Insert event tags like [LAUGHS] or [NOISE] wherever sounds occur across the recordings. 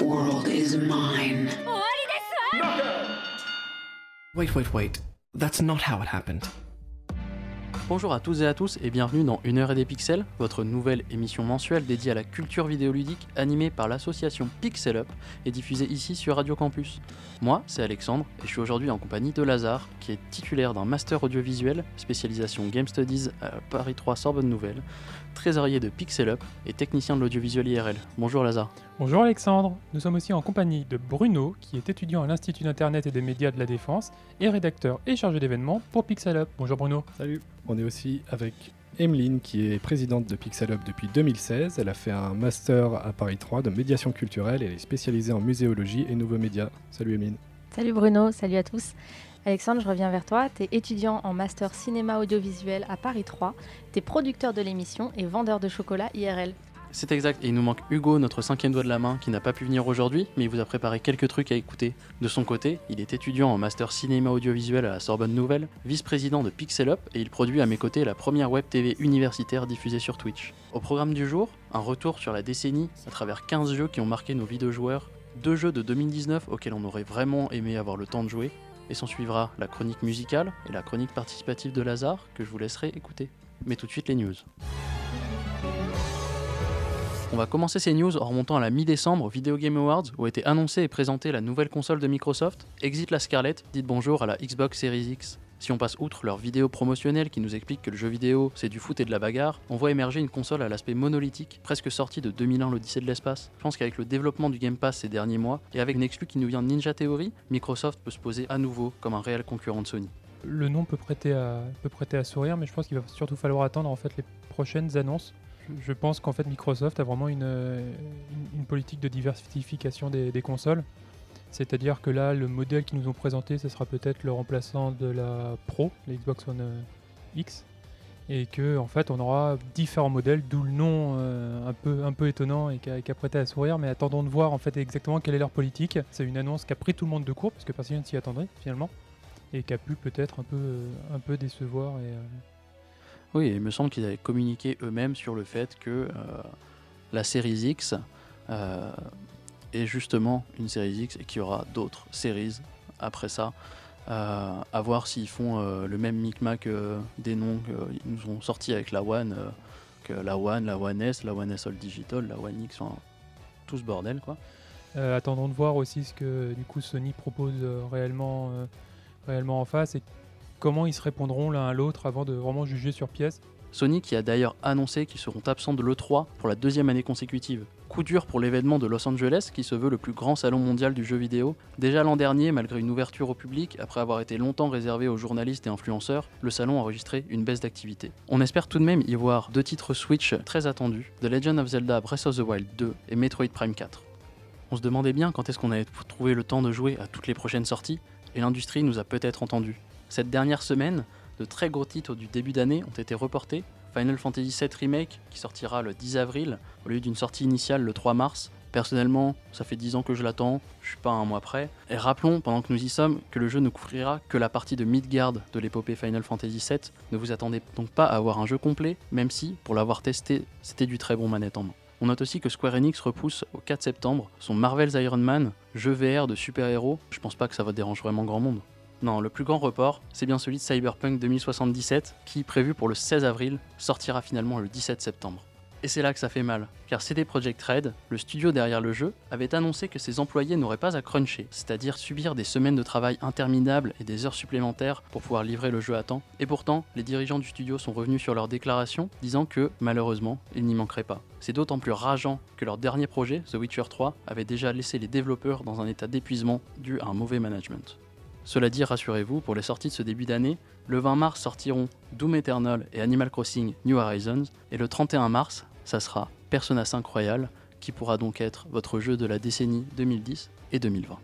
world is mine. Wait, wait, wait. That's not how it happened. Bonjour à tous et à tous et bienvenue dans Une heure et des pixels, votre nouvelle émission mensuelle dédiée à la culture vidéoludique animée par l'association Pixel Up et diffusée ici sur Radio Campus. Moi, c'est Alexandre et je suis aujourd'hui en compagnie de Lazare, qui est titulaire d'un master audiovisuel, spécialisation Game Studies à Paris 3 Sorbonne Nouvelle, trésorier de Pixel Up et technicien de l'audiovisuel IRL. Bonjour Lazare. Bonjour Alexandre, nous sommes aussi en compagnie de Bruno, qui est étudiant à l'Institut d'Internet et des médias de la Défense, et rédacteur et chargé d'événements pour Pixel Up. Bonjour Bruno. Salut. On est aussi avec Emeline, qui est présidente de Pixel Up depuis 2016. Elle a fait un master à Paris 3 de médiation culturelle et elle est spécialisée en muséologie et nouveaux médias. Salut Emeline. Salut Bruno, salut à tous. Alexandre, je reviens vers toi. Tu es étudiant en master cinéma audiovisuel à Paris 3. Tu producteur de l'émission et vendeur de chocolat IRL. C'est exact, et il nous manque Hugo, notre cinquième doigt de la main, qui n'a pas pu venir aujourd'hui, mais il vous a préparé quelques trucs à écouter. De son côté, il est étudiant en master cinéma audiovisuel à la Sorbonne Nouvelle, vice-président de Pixel Up, et il produit à mes côtés la première web TV universitaire diffusée sur Twitch. Au programme du jour, un retour sur la décennie à travers 15 jeux qui ont marqué nos vies de joueurs, deux jeux de 2019 auxquels on aurait vraiment aimé avoir le temps de jouer, et s'en suivra la chronique musicale et la chronique participative de Lazare que je vous laisserai écouter. Mais tout de suite les news. On va commencer ces news en remontant à la mi-décembre au Video Game Awards où a été annoncée et présentée la nouvelle console de Microsoft. Exit la Scarlett, dites bonjour à la Xbox Series X. Si on passe outre leurs vidéos promotionnelles qui nous expliquent que le jeu vidéo c'est du foot et de la bagarre, on voit émerger une console à l'aspect monolithique, presque sortie de 2001 l'Odyssée de l'espace. Je pense qu'avec le développement du Game Pass ces derniers mois, et avec une exclu qui nous vient de Ninja Theory, Microsoft peut se poser à nouveau comme un réel concurrent de Sony. Le nom peut prêter à, sourire, mais je pense qu'il va surtout falloir attendre en fait les prochaines annonces. Je pense qu'en fait Microsoft a vraiment une, politique de diversification des consoles. C'est-à-dire que là, le modèle qu'ils nous ont présenté, ce sera peut-être le remplaçant de la Pro, la Xbox One euh, X, et que en fait, on aura différents modèles, d'où le nom euh, un peu un peu étonnant et qui a, prêté à sourire. Mais attendons de voir en fait exactement quelle est leur politique. C'est une annonce qui a pris tout le monde de court parce que personne s'y attendrait finalement, et qui a pu peut-être un peu euh, un peu décevoir. Et, oui, il me semble qu'ils avaient communiqué eux-mêmes sur le fait que la Series X et justement une série X et qu'il y aura d'autres séries après ça. Euh, à voir s'ils font euh, le même micmac euh, des noms qu'ils nous ont sortis avec la One, que la One, la One S, la One S All Digital, la One X, enfin, tout ce bordel quoi. attendons de voir aussi ce que du coup Sony propose réellement, réellement en face et comment ils se répondront l'un à l'autre avant de vraiment juger sur pièce. Sony qui a d'ailleurs annoncé qu'ils seront absents de l'E3 pour la deuxième année consécutive. Coup dur pour l'événement de Los Angeles qui se veut le plus grand salon mondial du jeu vidéo. Déjà l'an dernier, malgré une ouverture au public, après avoir été longtemps réservé aux journalistes et influenceurs, le salon a enregistré une baisse d'activité. On espère tout de même y voir deux titres Switch très attendus, The Legend of Zelda Breath of the Wild 2 et Metroid Prime 4. On se demandait bien quand est-ce qu'on allait trouver le temps de jouer à toutes les prochaines sorties, et l'industrie nous a peut-être entendus. Cette dernière semaine, de très gros titres du début d'année ont été reportés. Final Fantasy VII Remake qui sortira le 10 avril au lieu d'une sortie initiale le 3 mars. Personnellement, ça fait 10 ans que je l'attends, je suis pas un mois près. Et rappelons, pendant que nous y sommes, que le jeu ne couvrira que la partie de Midgard de l'épopée Final Fantasy VII. Ne vous attendez donc pas à avoir un jeu complet, même si, pour l'avoir testé, c'était du très bon manette en main. On note aussi que Square Enix repousse au 4 septembre son Marvel's Iron Man, jeu VR de super-héros. Je pense pas que ça va déranger vraiment grand monde. Non, le plus grand report, c'est bien celui de Cyberpunk 2077, qui, prévu pour le 16 avril, sortira finalement le 17 septembre. Et c'est là que ça fait mal, car CD Projekt Red, le studio derrière le jeu, avait annoncé que ses employés n'auraient pas à cruncher, c'est-à-dire subir des semaines de travail interminables et des heures supplémentaires pour pouvoir livrer le jeu à temps. Et pourtant, les dirigeants du studio sont revenus sur leur déclaration, disant que, malheureusement, il n'y manquerait pas. C'est d'autant plus rageant que leur dernier projet, The Witcher 3, avait déjà laissé les développeurs dans un état d'épuisement dû à un mauvais management. Cela dit, rassurez-vous, pour les sorties de ce début d'année, le 20 mars sortiront Doom Eternal et Animal Crossing New Horizons, et le 31 mars, ça sera Persona 5 Royal, qui pourra donc être votre jeu de la décennie 2010 et 2020.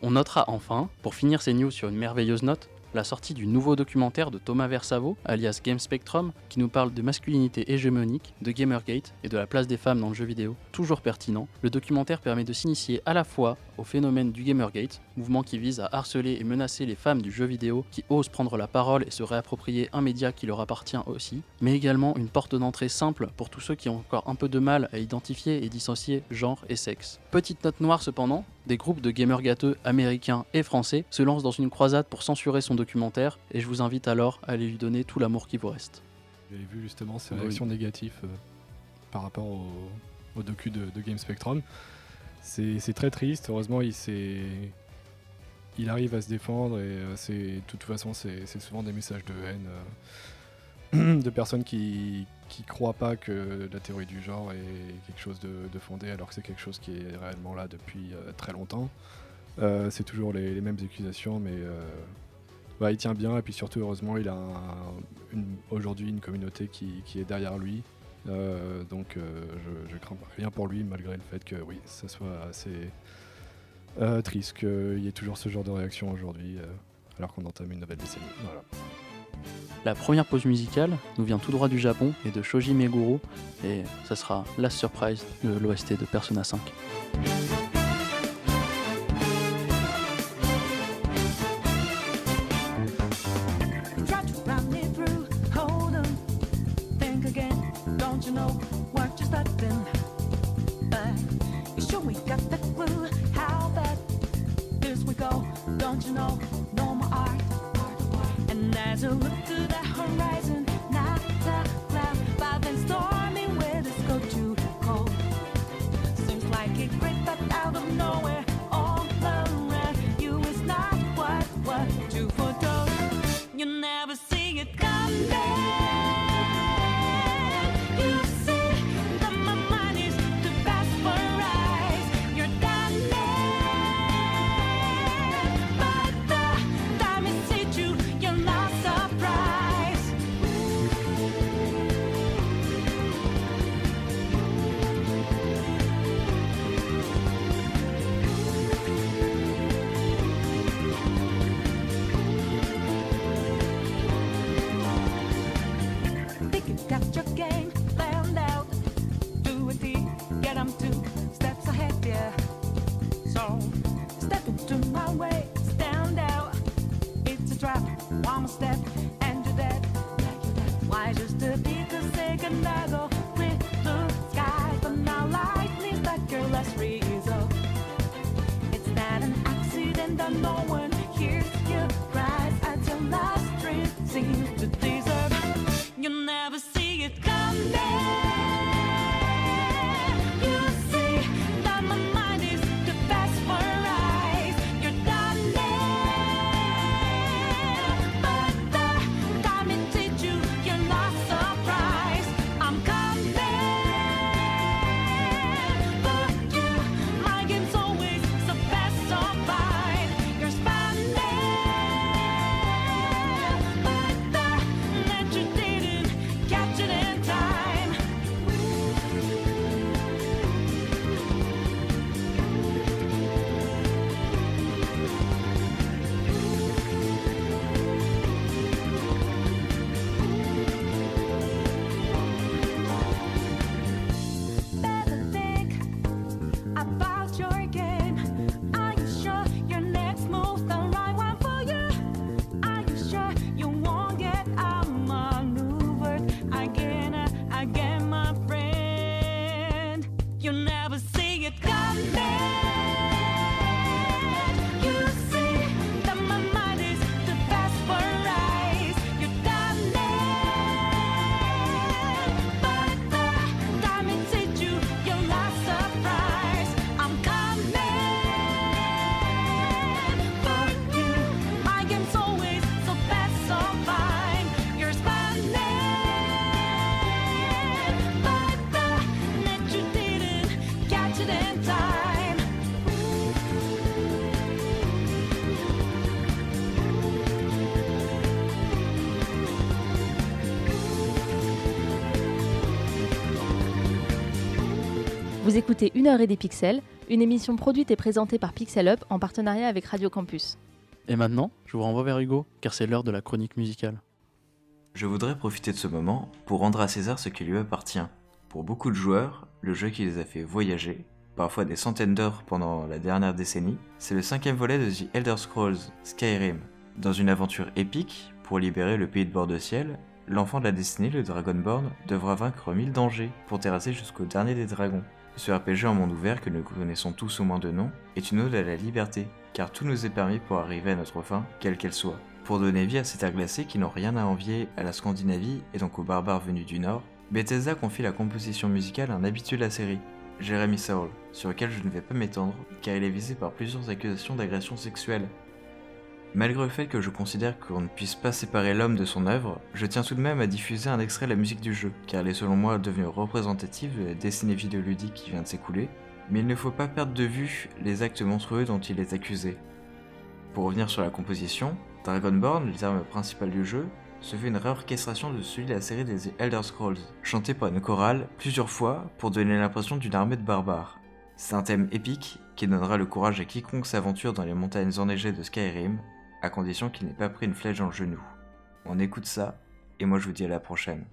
On notera enfin, pour finir ces news sur une merveilleuse note, la sortie du nouveau documentaire de Thomas Versavo, alias Game Spectrum, qui nous parle de masculinité hégémonique, de Gamergate et de la place des femmes dans le jeu vidéo. Toujours pertinent, le documentaire permet de s'initier à la fois au phénomène du Gamergate, mouvement qui vise à harceler et menacer les femmes du jeu vidéo qui osent prendre la parole et se réapproprier un média qui leur appartient aussi, mais également une porte d'entrée simple pour tous ceux qui ont encore un peu de mal à identifier et dissocier genre et sexe. Petite note noire cependant, des groupes de gamers gâteux américains et français se lancent dans une croisade pour censurer son documentaire et je vous invite alors à aller lui donner tout l'amour qui vous reste. J'avais vu justement ces Oui. réactions négatives euh, par rapport au, au docu de, de Game Spectrum. C'est très triste. Heureusement, il s'est il arrive à se défendre et euh, c'est de toute façon c'est c'est souvent des messages de haine euh, [CLEARS THROAT] de personnes qui qui croient pas que la théorie du genre est quelque chose de, fondé alors que c'est quelque chose qui est réellement là depuis euh, très longtemps. Euh, c'est toujours les, mêmes accusations mais euh, bah, il tient bien et puis surtout heureusement il a aujourd'hui une communauté qui, est derrière lui. Donc je, je crains rien pour lui malgré le fait que oui ça soit assez triste qu'il y ait toujours ce genre de réaction aujourd'hui alors qu'on entame une nouvelle décennie. La première pause musicale nous vient tout droit du Japon et de Shoji Meguro et ça sera la surprise de l'OST de Persona 5. Vous écoutez Une heure et des pixels, une émission produite et présentée par Pixel Up en partenariat avec Radio Campus. Et maintenant, je vous renvoie vers Hugo, car c'est l'heure de la chronique musicale. Je voudrais profiter de ce moment pour rendre à César ce qui lui appartient. Pour beaucoup de joueurs, le jeu qui les a fait voyager, parfois des centaines d'heures pendant la dernière décennie, c'est le cinquième volet de The Elder Scrolls, Skyrim. Dans une aventure épique, pour libérer le pays de bord de ciel, l'enfant de la destinée, le Dragonborn, devra vaincre mille dangers pour terrasser jusqu'au dernier des dragons. Ce RPG en monde ouvert que nous connaissons tous au moins de nom est une ode à la liberté, car tout nous est permis pour arriver à notre fin, quelle qu'elle soit. Pour donner vie à ces terres glacées qui n'ont rien à envier à la Scandinavie et donc aux barbares venus du Nord, Bethesda confie la composition musicale à un habitué de la série, Jeremy Saul, sur lequel je ne vais pas m'étendre car il est visé par plusieurs accusations d'agression sexuelle. Malgré le fait que je considère qu'on ne puisse pas séparer l'homme de son œuvre, je tiens tout de même à diffuser un extrait de la musique du jeu, car elle est selon moi devenue représentative de la destinée vidéoludique qui vient de s'écouler, mais il ne faut pas perdre de vue les actes monstrueux dont il est accusé. Pour revenir sur la composition, Dragonborn, le terme principal du jeu, se fait une réorchestration de celui de la série des Elder Scrolls, chanté par une chorale plusieurs fois pour donner l'impression d'une armée de barbares. C'est un thème épique qui donnera le courage à quiconque s'aventure dans les montagnes enneigées de Skyrim, à condition qu'il n'ait pas pris une flèche dans le genou. On écoute ça, et moi je vous dis à la prochaine.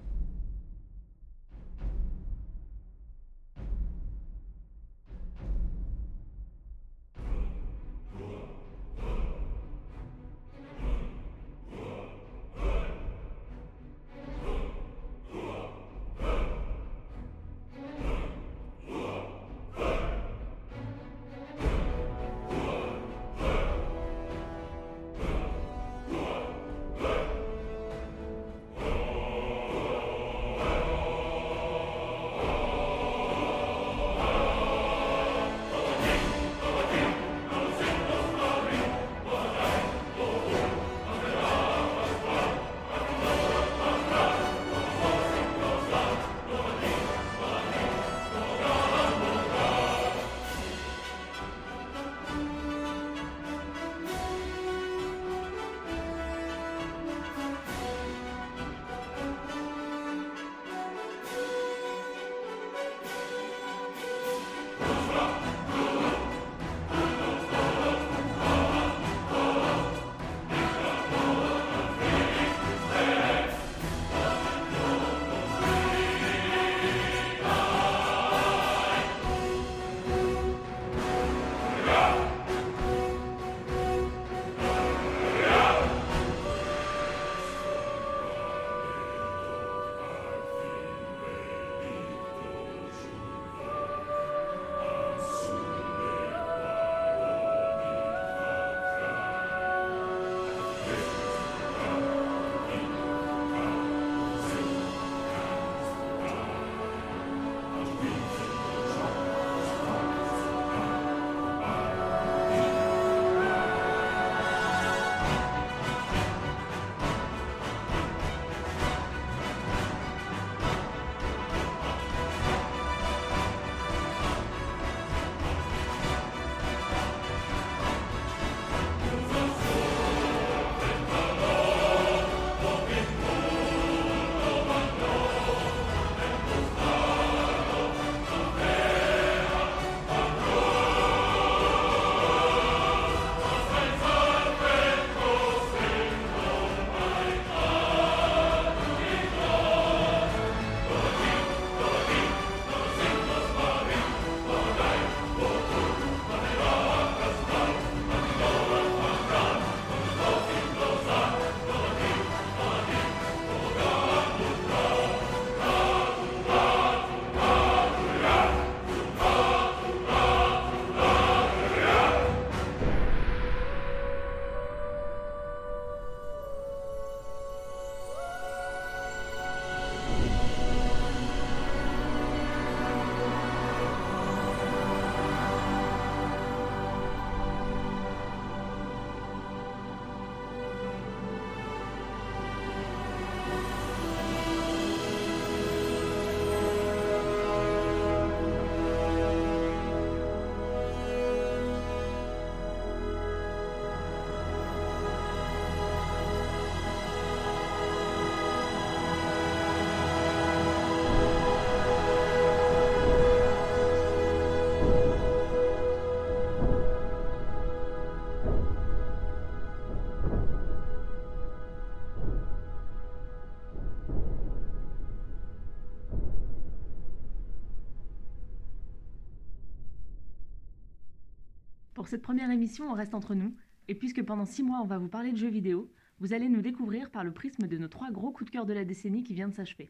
Pour cette première émission, on reste entre nous, et puisque pendant six mois on va vous parler de jeux vidéo, vous allez nous découvrir par le prisme de nos trois gros coups de cœur de la décennie qui vient de s'achever.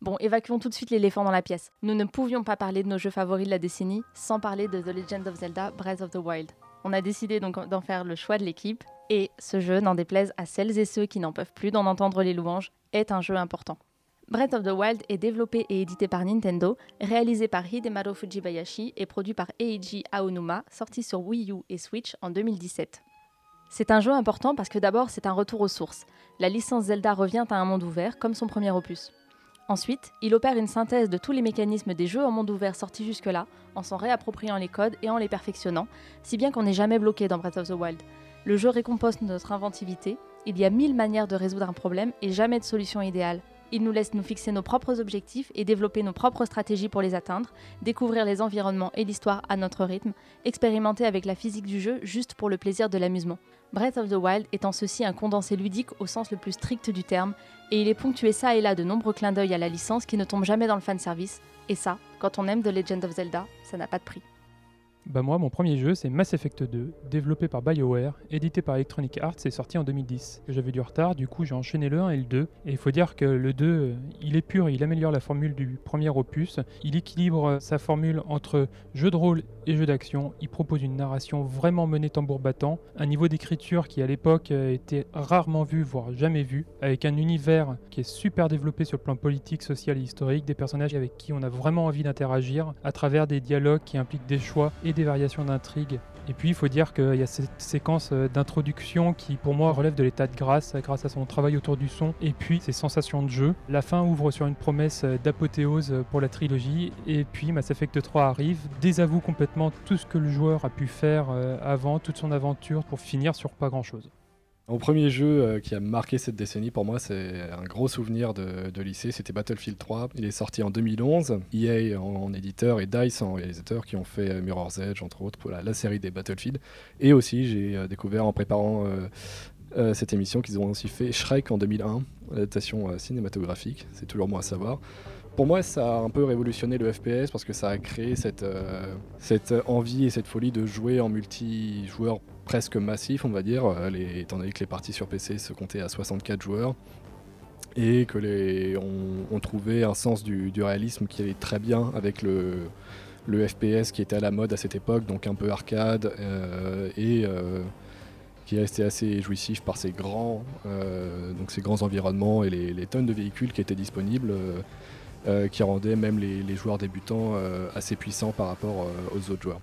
Bon, évacuons tout de suite l'éléphant dans la pièce. Nous ne pouvions pas parler de nos jeux favoris de la décennie sans parler de The Legend of Zelda Breath of the Wild. On a décidé donc d'en faire le choix de l'équipe, et ce jeu, n'en déplaise à celles et ceux qui n'en peuvent plus d'en entendre les louanges, est un jeu important. Breath of the Wild est développé et édité par Nintendo, réalisé par Hidemaru Fujibayashi et produit par Eiji Aonuma, sorti sur Wii U et Switch en 2017. C'est un jeu important parce que d'abord c'est un retour aux sources. La licence Zelda revient à un monde ouvert comme son premier opus. Ensuite, il opère une synthèse de tous les mécanismes des jeux en monde ouvert sortis jusque-là, en s'en réappropriant les codes et en les perfectionnant, si bien qu'on n'est jamais bloqué dans Breath of the Wild. Le jeu récompense notre inventivité, il y a mille manières de résoudre un problème et jamais de solution idéale. Il nous laisse nous fixer nos propres objectifs et développer nos propres stratégies pour les atteindre, découvrir les environnements et l'histoire à notre rythme, expérimenter avec la physique du jeu juste pour le plaisir de l'amusement. Breath of the Wild est en ceci un condensé ludique au sens le plus strict du terme, et il est ponctué ça et là de nombreux clins d'œil à la licence qui ne tombent jamais dans le fanservice, et ça, quand on aime The Legend of Zelda, ça n'a pas de prix. Bah moi, mon premier jeu, c'est Mass Effect 2, développé par BioWare, édité par Electronic Arts et sorti en 2010. J'avais du retard, du coup j'ai enchaîné le 1 et le 2. Et il faut dire que le 2, euh, il est pur, il améliore la formule du premier opus. Il équilibre euh, sa formule entre jeu de rôle et jeu d'action. Il propose une narration vraiment menée tambour battant, un niveau d'écriture qui à l'époque euh, était rarement vu, voire jamais vu, avec un univers qui est super développé sur le plan politique, social et historique, des personnages avec qui on a vraiment envie d'interagir à travers des dialogues qui impliquent des choix et des variations d'intrigue. Et puis il faut dire qu'il y a cette séquence euh, d'introduction qui pour moi relève de l'état de grâce grâce à son travail autour du son et puis ses sensations de jeu. La fin ouvre sur une promesse euh, d'apothéose euh, pour la trilogie et puis Mass Effect 3 arrive, désavoue complètement tout ce que le joueur a pu faire avant, toute son aventure pour finir sur pas grand chose. Mon premier jeu euh, qui a marqué cette décennie pour moi, c'est un gros souvenir de, lycée, c'était Battlefield 3. Il est sorti en 2011. EA en, éditeur et DICE en réalisateur qui ont fait euh, Mirror's Edge, entre autres, pour la, série des Battlefield. Et aussi, j'ai euh, découvert en préparant cette émission qu'ils ont aussi fait Shrek en 2001, l'adaptation cinématographique, c'est toujours moi à savoir. Pour moi, ça a un peu révolutionné le FPS parce que ça a créé cette, cette envie et cette folie de jouer en multijoueur presque massif, on va dire, euh, étant donné que les parties sur PC se comptaient à 64 joueurs et que les, on, trouvait un sens du, réalisme qui allait très bien avec le, FPS qui était à la mode à cette époque, donc un peu arcade euh, et euh, qui restait assez jouissif par ses grands, environnements et les, tonnes de véhicules qui étaient disponibles. qui rendaient même les, joueurs débutants assez puissants par rapport aux autres joueurs.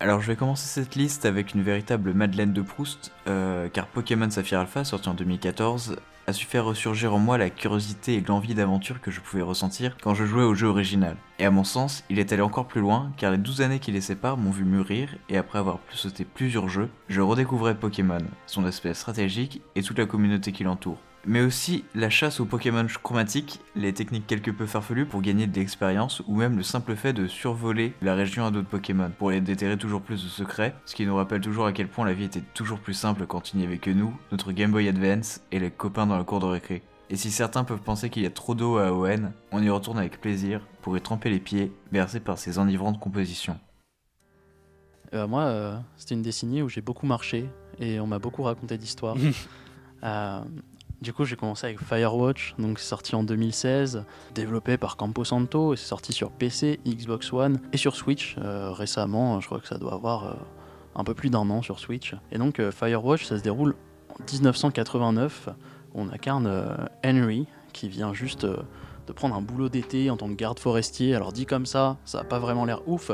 Alors je vais commencer cette liste avec une véritable Madeleine de Proust, euh, car Pokémon Saphir Alpha, sorti en 2014, a su faire ressurgir en moi la curiosité et l'envie d'aventure que je pouvais ressentir quand je jouais au jeu original. Et à mon sens, il est allé encore plus loin, car les 12 années qui les séparent m'ont vu mûrir, et après avoir pu sauter plusieurs jeux, je redécouvrais Pokémon, son aspect stratégique et toute la communauté qui l'entoure mais aussi la chasse aux Pokémon chromatiques, les techniques quelque peu farfelues pour gagner de l'expérience, ou même le simple fait de survoler la région à d'autres Pokémon, pour les déterrer toujours plus de secrets, ce qui nous rappelle toujours à quel point la vie était toujours plus simple quand il n'y avait que nous, notre Game Boy Advance et les copains dans la cour de récré. Et si certains peuvent penser qu'il y a trop d'eau à ON, on y retourne avec plaisir pour y tremper les pieds, bercés par ces enivrantes compositions. Euh, moi, euh, c'était une décennie où j'ai beaucoup marché et on m'a beaucoup raconté d'histoires. [LAUGHS] Euh, du coup, j'ai commencé avec Firewatch, donc c'est sorti en 2016, développé par Camposanto, et c'est sorti sur PC, Xbox One et sur Switch euh, récemment. Je crois que ça doit avoir euh, un peu plus d'un an sur Switch. Et donc, euh, Firewatch, ça se déroule en 1989. On incarne Henry qui vient juste de prendre un boulot d'été en tant que garde forestier. Alors dit comme ça, ça n'a pas vraiment l'air ouf,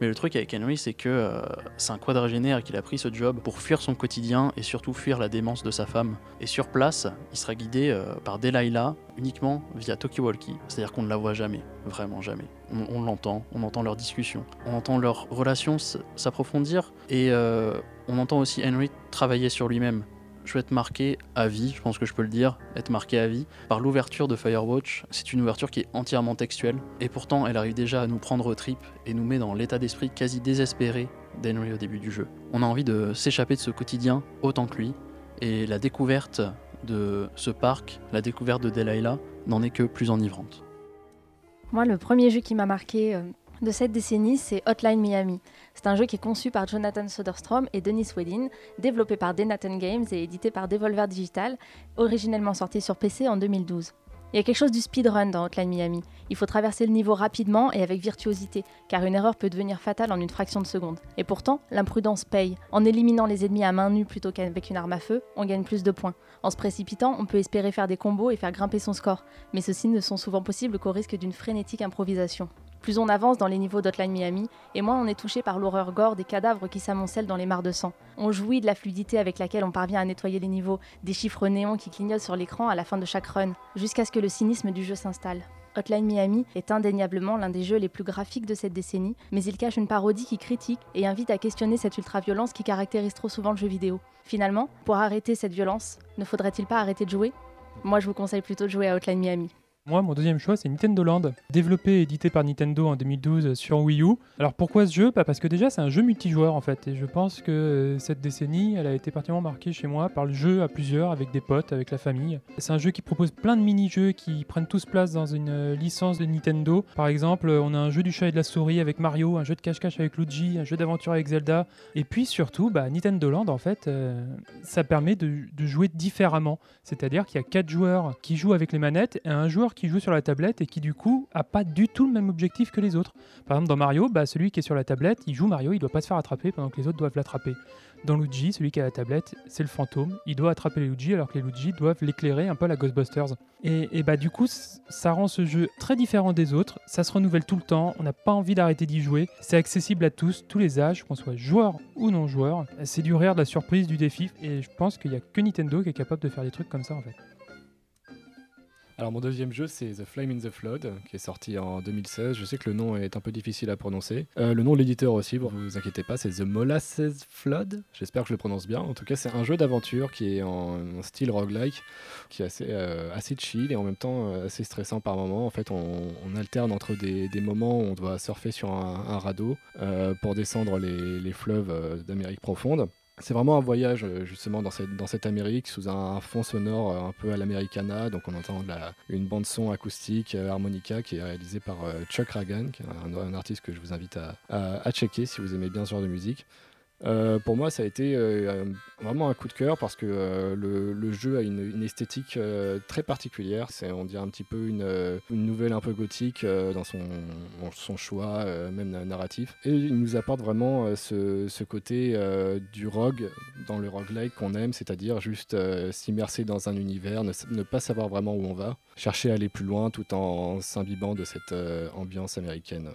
mais le truc avec Henry, c'est que euh, c'est un quadragénaire qu'il a pris ce job pour fuir son quotidien et surtout fuir la démence de sa femme. Et sur place, il sera guidé euh, par Delilah uniquement via Talkie-Walkie, c'est-à-dire qu'on ne la voit jamais, vraiment jamais. On, l'entend, on entend leurs discussions, on entend leur relation s- s'approfondir et euh, on entend aussi Henry travailler sur lui-même je vais être marqué à vie, je pense que je peux le dire, être marqué à vie, par l'ouverture de Firewatch. C'est une ouverture qui est entièrement textuelle, et pourtant elle arrive déjà à nous prendre au trip et nous met dans l'état d'esprit quasi désespéré d'Henry au début du jeu. On a envie de s'échapper de ce quotidien autant que lui, et la découverte de ce parc, la découverte de Delilah, n'en est que plus enivrante. Moi, le premier jeu qui m'a marqué euh, de cette décennie, c'est Hotline Miami. C'est un jeu qui est conçu par Jonathan Soderstrom et Denis Wedin, développé par Denathan Games et édité par Devolver Digital, originellement sorti sur PC en 2012. Il y a quelque chose du speedrun dans Hotline Miami. Il faut traverser le niveau rapidement et avec virtuosité, car une erreur peut devenir fatale en une fraction de seconde. Et pourtant, l'imprudence paye. En éliminant les ennemis à main nue plutôt qu'avec une arme à feu, on gagne plus de points. En se précipitant, on peut espérer faire des combos et faire grimper son score, mais ceux-ci ne sont souvent possibles qu'au risque d'une frénétique improvisation. Plus on avance dans les niveaux d'Hotline Miami, et moins on est touché par l'horreur gore des cadavres qui s'amoncellent dans les mares de sang. On jouit de la fluidité avec laquelle on parvient à nettoyer les niveaux, des chiffres néons qui clignotent sur l'écran à la fin de chaque run, jusqu'à ce que le cynisme du jeu s'installe. Hotline Miami est indéniablement l'un des jeux les plus graphiques de cette décennie, mais il cache une parodie qui critique et invite à questionner cette ultra-violence qui caractérise trop souvent le jeu vidéo. Finalement, pour arrêter cette violence, ne faudrait-il pas arrêter de jouer? Moi je vous conseille plutôt de jouer à Hotline Miami. Moi, mon deuxième choix, c'est Nintendo Land, développé et édité par Nintendo en 2012 sur Wii U. Alors pourquoi ce jeu? Bah Parce que déjà, c'est un jeu multijoueur en fait, et je pense que euh, cette décennie, elle a été particulièrement marquée chez moi par le jeu à plusieurs, avec des potes, avec la famille. C'est un jeu qui propose plein de mini-jeux qui prennent tous place dans une euh, licence de Nintendo. Par exemple, on a un jeu du chat et de la souris avec Mario, un jeu de cache-cache avec Luigi, un jeu d'aventure avec Zelda, et puis surtout, bah, Nintendo Land, en fait, euh, ça permet de, de jouer différemment. C'est-à-dire qu'il y a quatre joueurs qui jouent avec les manettes et un joueur qui joue sur la tablette et qui du coup a pas du tout le même objectif que les autres. Par exemple dans Mario, bah, celui qui est sur la tablette, il joue Mario, il doit pas se faire attraper pendant que les autres doivent l'attraper. Dans Luigi, celui qui a la tablette, c'est le fantôme, il doit attraper les Luigi alors que les Luigi doivent l'éclairer un peu à la Ghostbusters. Et, et bah du coup, ça rend ce jeu très différent des autres, ça se renouvelle tout le temps, on n'a pas envie d'arrêter d'y jouer, c'est accessible à tous, tous les âges, qu'on soit joueur ou non joueur. C'est du rire, de la surprise, du défi, et je pense qu'il n'y a que Nintendo qui est capable de faire des trucs comme ça en fait. Alors mon deuxième jeu c'est The Flame in the Flood qui est sorti en 2016. Je sais que le nom est un peu difficile à prononcer. Euh, le nom de l'éditeur aussi, bon, vous inquiétez pas, c'est The Molasses Flood. J'espère que je le prononce bien. En tout cas c'est un jeu d'aventure qui est en, style roguelike, qui est assez, euh, assez chill et en même temps euh, assez stressant par moment. En fait on, alterne entre des, moments où on doit surfer sur un, un radeau pour descendre les, les fleuves d'Amérique profonde. C'est vraiment un voyage euh, justement dans cette, Amérique sous un, fond sonore euh, un peu à l'Americana. Donc on entend une bande son acoustique euh, harmonica qui est réalisée par Chuck Ragan, qui est un, artiste que je vous invite à, à, checker si vous aimez bien ce genre de musique. Euh, pour moi, ça a été euh, vraiment un coup de cœur parce que euh, le, jeu a une, esthétique très particulière. C'est, on dirait un petit peu une, nouvelle un peu gothique dans son, son choix, même narratif. Et il nous apporte vraiment ce, ce, côté du rogue dans le roguelike qu'on aime, c'est-à-dire juste s'immerser dans un univers, ne, ne, pas savoir vraiment où on va, chercher à aller plus loin tout en s'imbibant de cette ambiance américaine.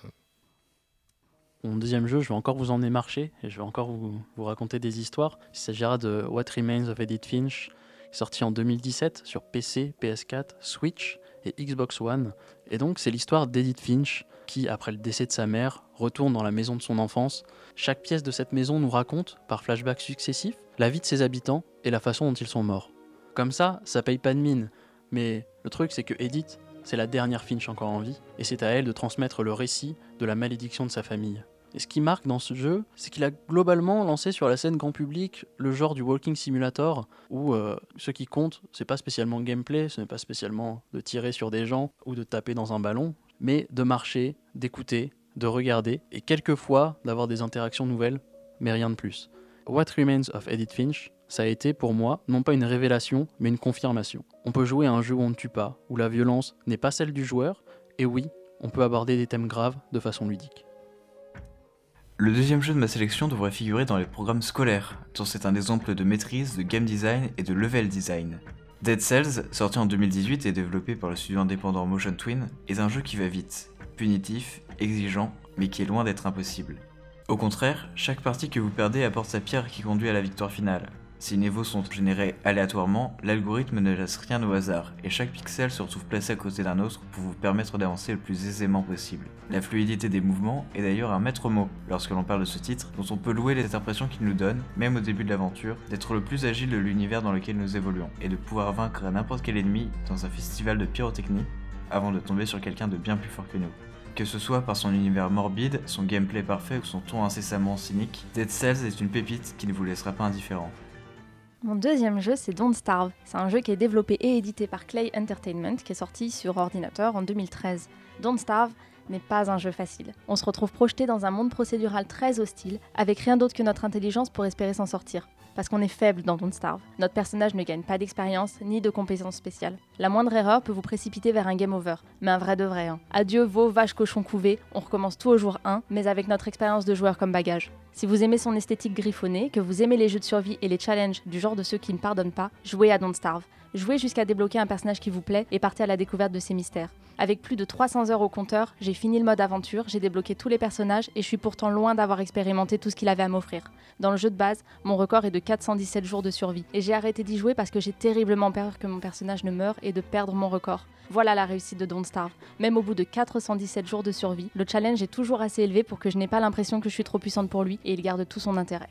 Mon deuxième jeu, je vais encore vous emmener marcher et je vais encore vous, vous raconter des histoires. Il s'agira de What Remains of Edith Finch, sorti en 2017 sur PC, PS4, Switch et Xbox One. Et donc, c'est l'histoire d'Edith Finch qui, après le décès de sa mère, retourne dans la maison de son enfance. Chaque pièce de cette maison nous raconte, par flashbacks successifs, la vie de ses habitants et la façon dont ils sont morts. Comme ça, ça paye pas de mine. Mais le truc, c'est que Edith, c'est la dernière Finch encore en vie, et c'est à elle de transmettre le récit de la malédiction de sa famille. Et ce qui marque dans ce jeu, c'est qu'il a globalement lancé sur la scène grand public le genre du walking simulator, où euh, ce qui compte, c'est pas spécialement le gameplay, ce n'est pas spécialement de tirer sur des gens ou de taper dans un ballon, mais de marcher, d'écouter, de regarder, et quelquefois d'avoir des interactions nouvelles, mais rien de plus. What Remains of Edith Finch, ça a été pour moi non pas une révélation, mais une confirmation. On peut jouer à un jeu où on ne tue pas, où la violence n'est pas celle du joueur, et oui, on peut aborder des thèmes graves de façon ludique. Le deuxième jeu de ma sélection devrait figurer dans les programmes scolaires, dont c'est un exemple de maîtrise, de game design et de level design. Dead Cells, sorti en 2018 et développé par le studio indépendant Motion Twin, est un jeu qui va vite, punitif, exigeant, mais qui est loin d'être impossible. Au contraire, chaque partie que vous perdez apporte sa pierre qui conduit à la victoire finale. Si les niveaux sont générés aléatoirement, l'algorithme ne laisse rien au hasard, et chaque pixel se retrouve placé à côté d'un autre pour vous permettre d'avancer le plus aisément possible. La fluidité des mouvements est d'ailleurs un maître mot lorsque l'on parle de ce titre, dont on peut louer les impressions qu'il nous donne, même au début de l'aventure, d'être le plus agile de l'univers dans lequel nous évoluons, et de pouvoir vaincre n'importe quel ennemi dans un festival de pyrotechnie, avant de tomber sur quelqu'un de bien plus fort que nous. Que ce soit par son univers morbide, son gameplay parfait ou son ton incessamment cynique, Dead Cells est une pépite qui ne vous laissera pas indifférent. Mon deuxième jeu, c'est Don't Starve. C'est un jeu qui est développé et édité par Clay Entertainment, qui est sorti sur ordinateur en 2013. Don't Starve, n'est pas un jeu facile. On se retrouve projeté dans un monde procédural très hostile, avec rien d'autre que notre intelligence pour espérer s'en sortir. Parce qu'on est faible dans Don't Starve. Notre personnage ne gagne pas d'expérience ni de compétences spéciales. La moindre erreur peut vous précipiter vers un game over, mais un vrai de vrai. hein. Adieu vos vaches cochons couvés, on recommence tout au jour 1, mais avec notre expérience de joueur comme bagage. Si vous aimez son esthétique griffonnée, que vous aimez les jeux de survie et les challenges du genre de ceux qui ne pardonnent pas, jouez à Don't Starve. Jouez jusqu'à débloquer un personnage qui vous plaît et partez à la découverte de ses mystères. Avec plus de 300 heures au compteur, j'ai fini le mode aventure, j'ai débloqué tous les personnages et je suis pourtant loin d'avoir expérimenté tout ce qu'il avait à m'offrir. Dans le jeu de base, mon record est de 417 jours de survie et j'ai arrêté d'y jouer parce que j'ai terriblement peur que mon personnage ne meure et de perdre mon record. Voilà la réussite de Don't Starve. Même au bout de 417 jours de survie, le challenge est toujours assez élevé pour que je n'ai pas l'impression que je suis trop puissante pour lui et il garde tout son intérêt.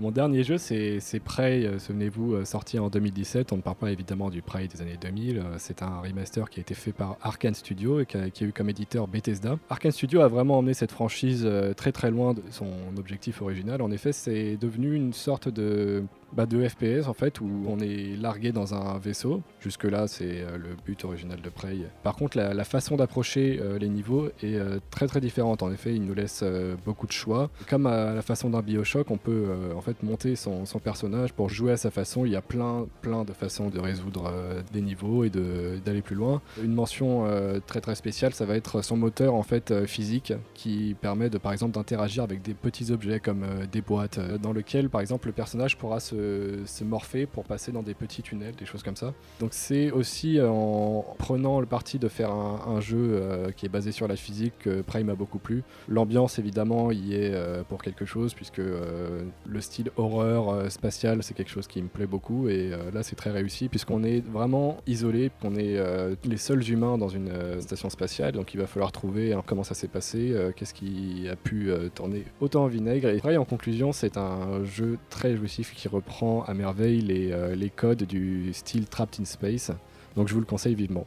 Mon dernier jeu, c'est Prey, euh, souvenez-vous, euh, sorti en 2017. On ne parle pas évidemment du Prey des années 2000. euh, C'est un remaster qui a été fait par Arkane Studio et qui a, qui a eu comme éditeur Bethesda. Arkane Studio a vraiment emmené cette franchise très très loin de son objectif original. En effet, c'est devenu une sorte de, bah, de FPS en fait, où on est largué dans un vaisseau. Jusque-là, c'est euh, le but original de Prey. Par contre, la, façon d'approcher euh, les niveaux est euh, très très différente. En effet, il nous laisse beaucoup de choix. Comme à la façon d'un Bioshock, on peut en fait monter son, son personnage pour jouer à sa façon. Il y a plein plein de façons de résoudre des niveaux et d'aller plus loin. Une mention très très spéciale, ça va être son moteur en fait physique qui permet de par exemple d'interagir avec des petits objets comme des boîtes dans lesquelles par exemple le personnage pourra se, se morpher pour passer dans des petits tunnels, des choses comme ça. Donc c'est aussi euh, en prenant le parti de faire un, jeu euh, qui est basé sur la physique que Prime m'a beaucoup plu. L'ambiance évidemment y est euh, pour quelque chose puisque euh, le style horreur euh, spatial c'est quelque chose qui me plaît beaucoup et euh, là c'est très réussi puisqu'on est vraiment isolé, qu'on est euh, les seuls humains dans une euh, station spatiale donc il va falloir trouver hein, comment ça s'est passé, euh, qu'est-ce qui a pu euh, tourner autant en vinaigre et Prey en conclusion c'est un jeu très jouissif qui reprend à merveille les, euh, les codes du style Trapped in Space donc je vous le conseille vivement.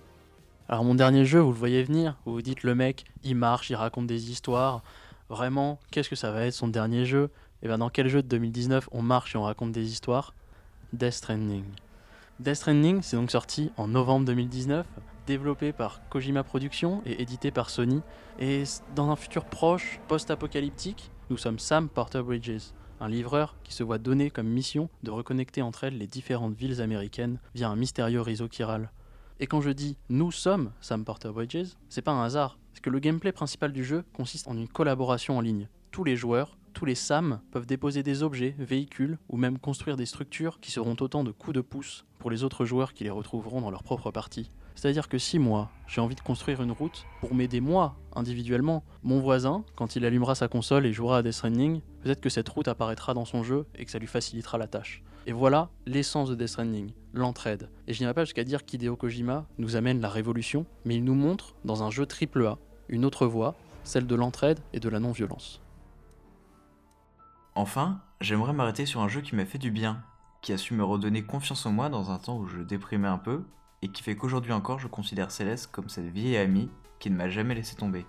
Alors mon dernier jeu, vous le voyez venir, vous vous dites le mec, il marche, il raconte des histoires. Vraiment, qu'est-ce que ça va être son dernier jeu? Et bien dans quel jeu de 2019 on marche et on raconte des histoires? Death Stranding. Death Stranding, c'est donc sorti en novembre 2019, développé par Kojima Productions et édité par Sony. Et dans un futur proche, post-apocalyptique, nous sommes Sam Porter Bridges, un livreur qui se voit donner comme mission de reconnecter entre elles les différentes villes américaines via un mystérieux réseau chiral. Et quand je dis nous sommes Sam Porter Bridges, c'est pas un hasard, c'est que le gameplay principal du jeu consiste en une collaboration en ligne. Tous les joueurs, tous les Sam peuvent déposer des objets, véhicules ou même construire des structures qui seront autant de coups de pouce pour les autres joueurs qui les retrouveront dans leur propre partie. C'est-à-dire que si moi, j'ai envie de construire une route pour m'aider moi, individuellement, mon voisin, quand il allumera sa console et jouera à Death Stranding, peut-être que cette route apparaîtra dans son jeu et que ça lui facilitera la tâche. Et voilà l'essence de Death Stranding, l'entraide. Et je n'irai pas jusqu'à dire qu'Hideo Kojima nous amène la révolution, mais il nous montre, dans un jeu AAA, une autre voie, celle de l'entraide et de la non-violence. Enfin, j'aimerais m'arrêter sur un jeu qui m'a fait du bien, qui a su me redonner confiance en moi dans un temps où je déprimais un peu, et qui fait qu'aujourd'hui encore je considère Céleste comme cette vieille amie qui ne m'a jamais laissé tomber.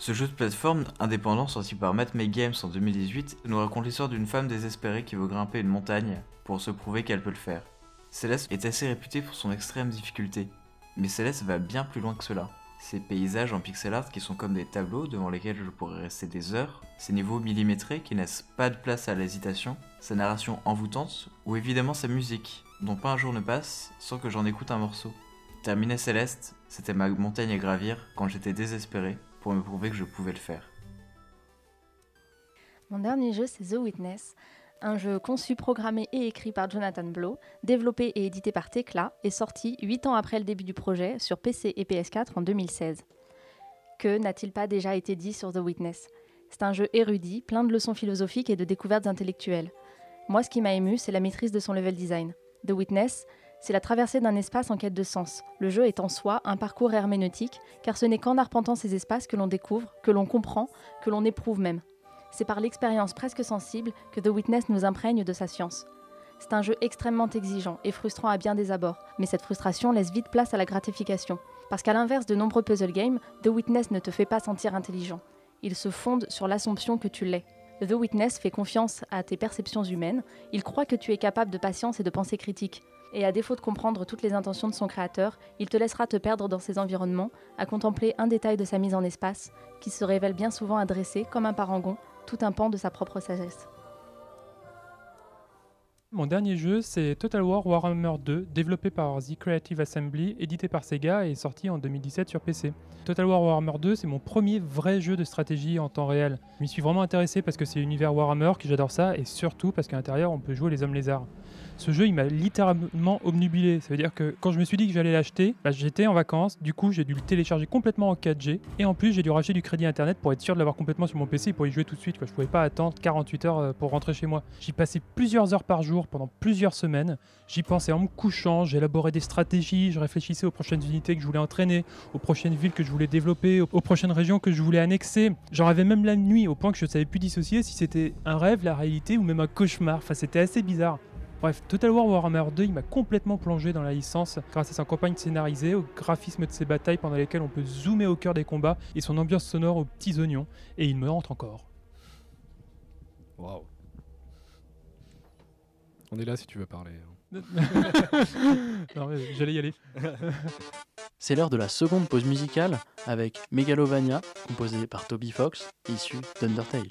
Ce jeu de plateforme indépendant sorti par Matt May Games en 2018 nous raconte l'histoire d'une femme désespérée qui veut grimper une montagne pour se prouver qu'elle peut le faire. Céleste est assez réputée pour son extrême difficulté, mais Céleste va bien plus loin que cela. Ces paysages en pixel art qui sont comme des tableaux devant lesquels je pourrais rester des heures, ces niveaux millimétrés qui laissent pas de place à l'hésitation, sa narration envoûtante, ou évidemment sa musique, dont pas un jour ne passe sans que j'en écoute un morceau. Terminer Céleste, c'était ma montagne à gravir quand j'étais désespéré pour me prouver que je pouvais le faire. Mon dernier jeu, c'est The Witness, un jeu conçu, programmé et écrit par Jonathan Blow, développé et édité par Tecla et sorti 8 ans après le début du projet sur PC et PS4 en 2016. Que n'a-t-il pas déjà été dit sur The Witness? C'est un jeu érudit, plein de leçons philosophiques et de découvertes intellectuelles. Moi, ce qui m'a ému, c'est la maîtrise de son level design. The Witness, c'est la traversée d'un espace en quête de sens. Le jeu est en soi un parcours herméneutique, car ce n'est qu'en arpentant ces espaces que l'on découvre, que l'on comprend, que l'on éprouve même. C'est par l'expérience presque sensible que The Witness nous imprègne de sa science. C'est un jeu extrêmement exigeant et frustrant à bien des abords, mais cette frustration laisse vite place à la gratification. Parce qu'à l'inverse de nombreux puzzle games, The Witness ne te fait pas sentir intelligent. Il se fonde sur l'assomption que tu l'es. The Witness fait confiance à tes perceptions humaines, il croit que tu es capable de patience et de pensée critique. Et à défaut de comprendre toutes les intentions de son créateur, il te laissera te perdre dans ses environnements, à contempler un détail de sa mise en espace, qui se révèle bien souvent adressé, comme un parangon, tout un pan de sa propre sagesse. Mon dernier jeu, c'est Total War Warhammer 2, développé par The Creative Assembly, édité par Sega et sorti en 2017 sur PC. Total War Warhammer 2, c'est mon premier vrai jeu de stratégie en temps réel. Je m'y suis vraiment intéressé parce que c'est l'univers Warhammer, que j'adore ça, et surtout parce qu'à l'intérieur, on peut jouer les hommes lézards. Ce jeu, il m'a littéralement obnubilé. Ça veut dire que quand je me suis dit que j'allais l'acheter, bah, j'étais en vacances, du coup j'ai dû le télécharger complètement en 4G, et en plus j'ai dû racheter du crédit internet pour être sûr de l'avoir complètement sur mon PC et pour y jouer tout de suite. Quoi. Je pouvais pas attendre 48 heures euh, pour rentrer chez moi. J'y passais plusieurs heures par jour pendant plusieurs semaines. J'y pensais en me couchant, j'élaborais des stratégies, je réfléchissais aux prochaines unités que je voulais entraîner, aux prochaines villes que je voulais développer, aux prochaines régions que je voulais annexer. J'en rêvais même la nuit au point que je ne savais plus dissocier si c'était un rêve, la réalité ou même un cauchemar. Enfin, c'était assez bizarre. Bref, Total War Warhammer 2, il m'a complètement plongé dans la licence grâce à sa campagne scénarisée, au graphisme de ses batailles pendant lesquelles on peut zoomer au cœur des combats et son ambiance sonore aux petits oignons, et il me hante encore. Waouh. On est là si tu veux parler. [LAUGHS] Non, mais J'allais y aller. [LAUGHS] C'est l'heure de la seconde pause musicale avec Megalovania, composé par Toby Fox, issu d'Undertale.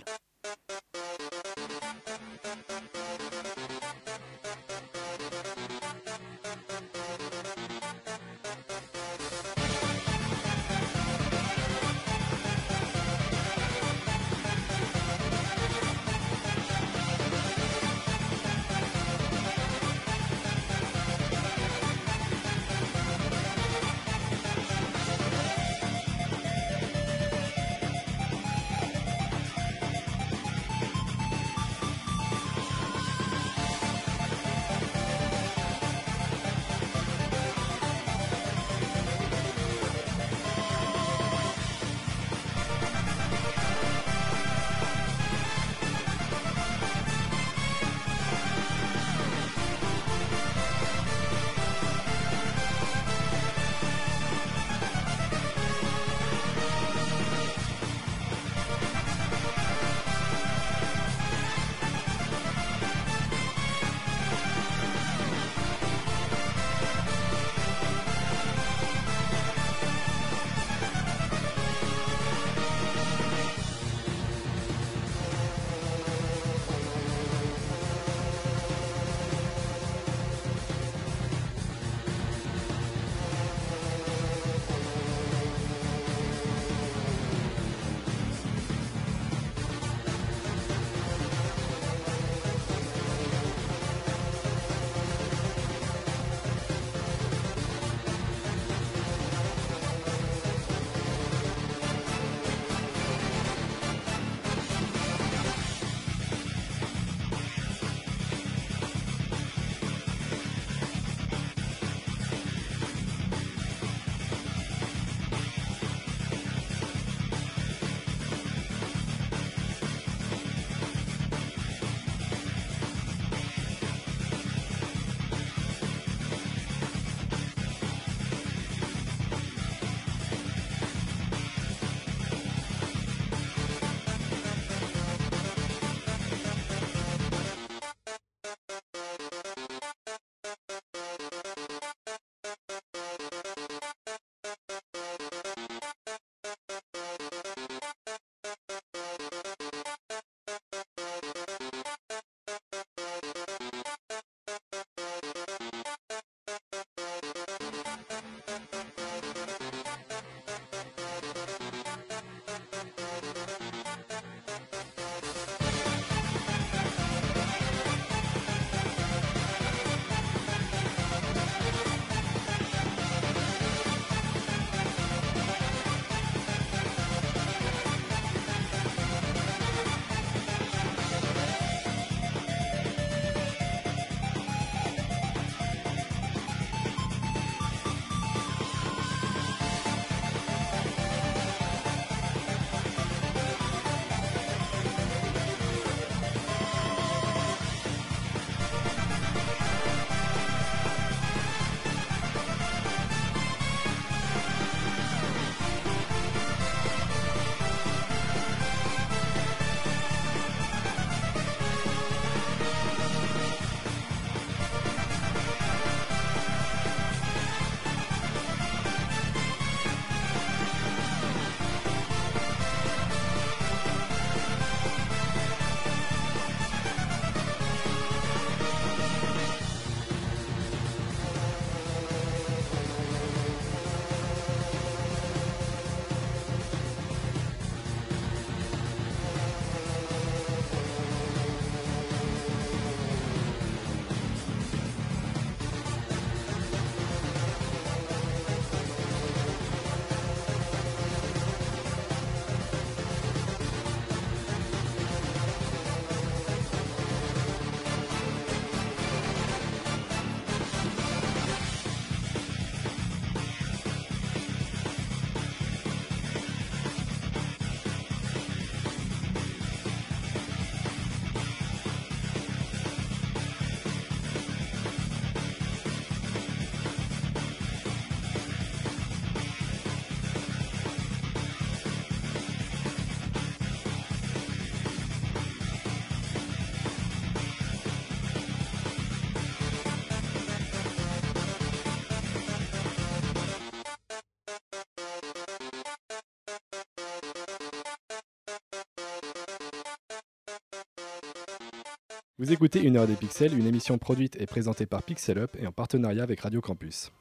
Vous écoutez Une heure des pixels, une émission produite et présentée par Pixel Up et en partenariat avec Radio Campus.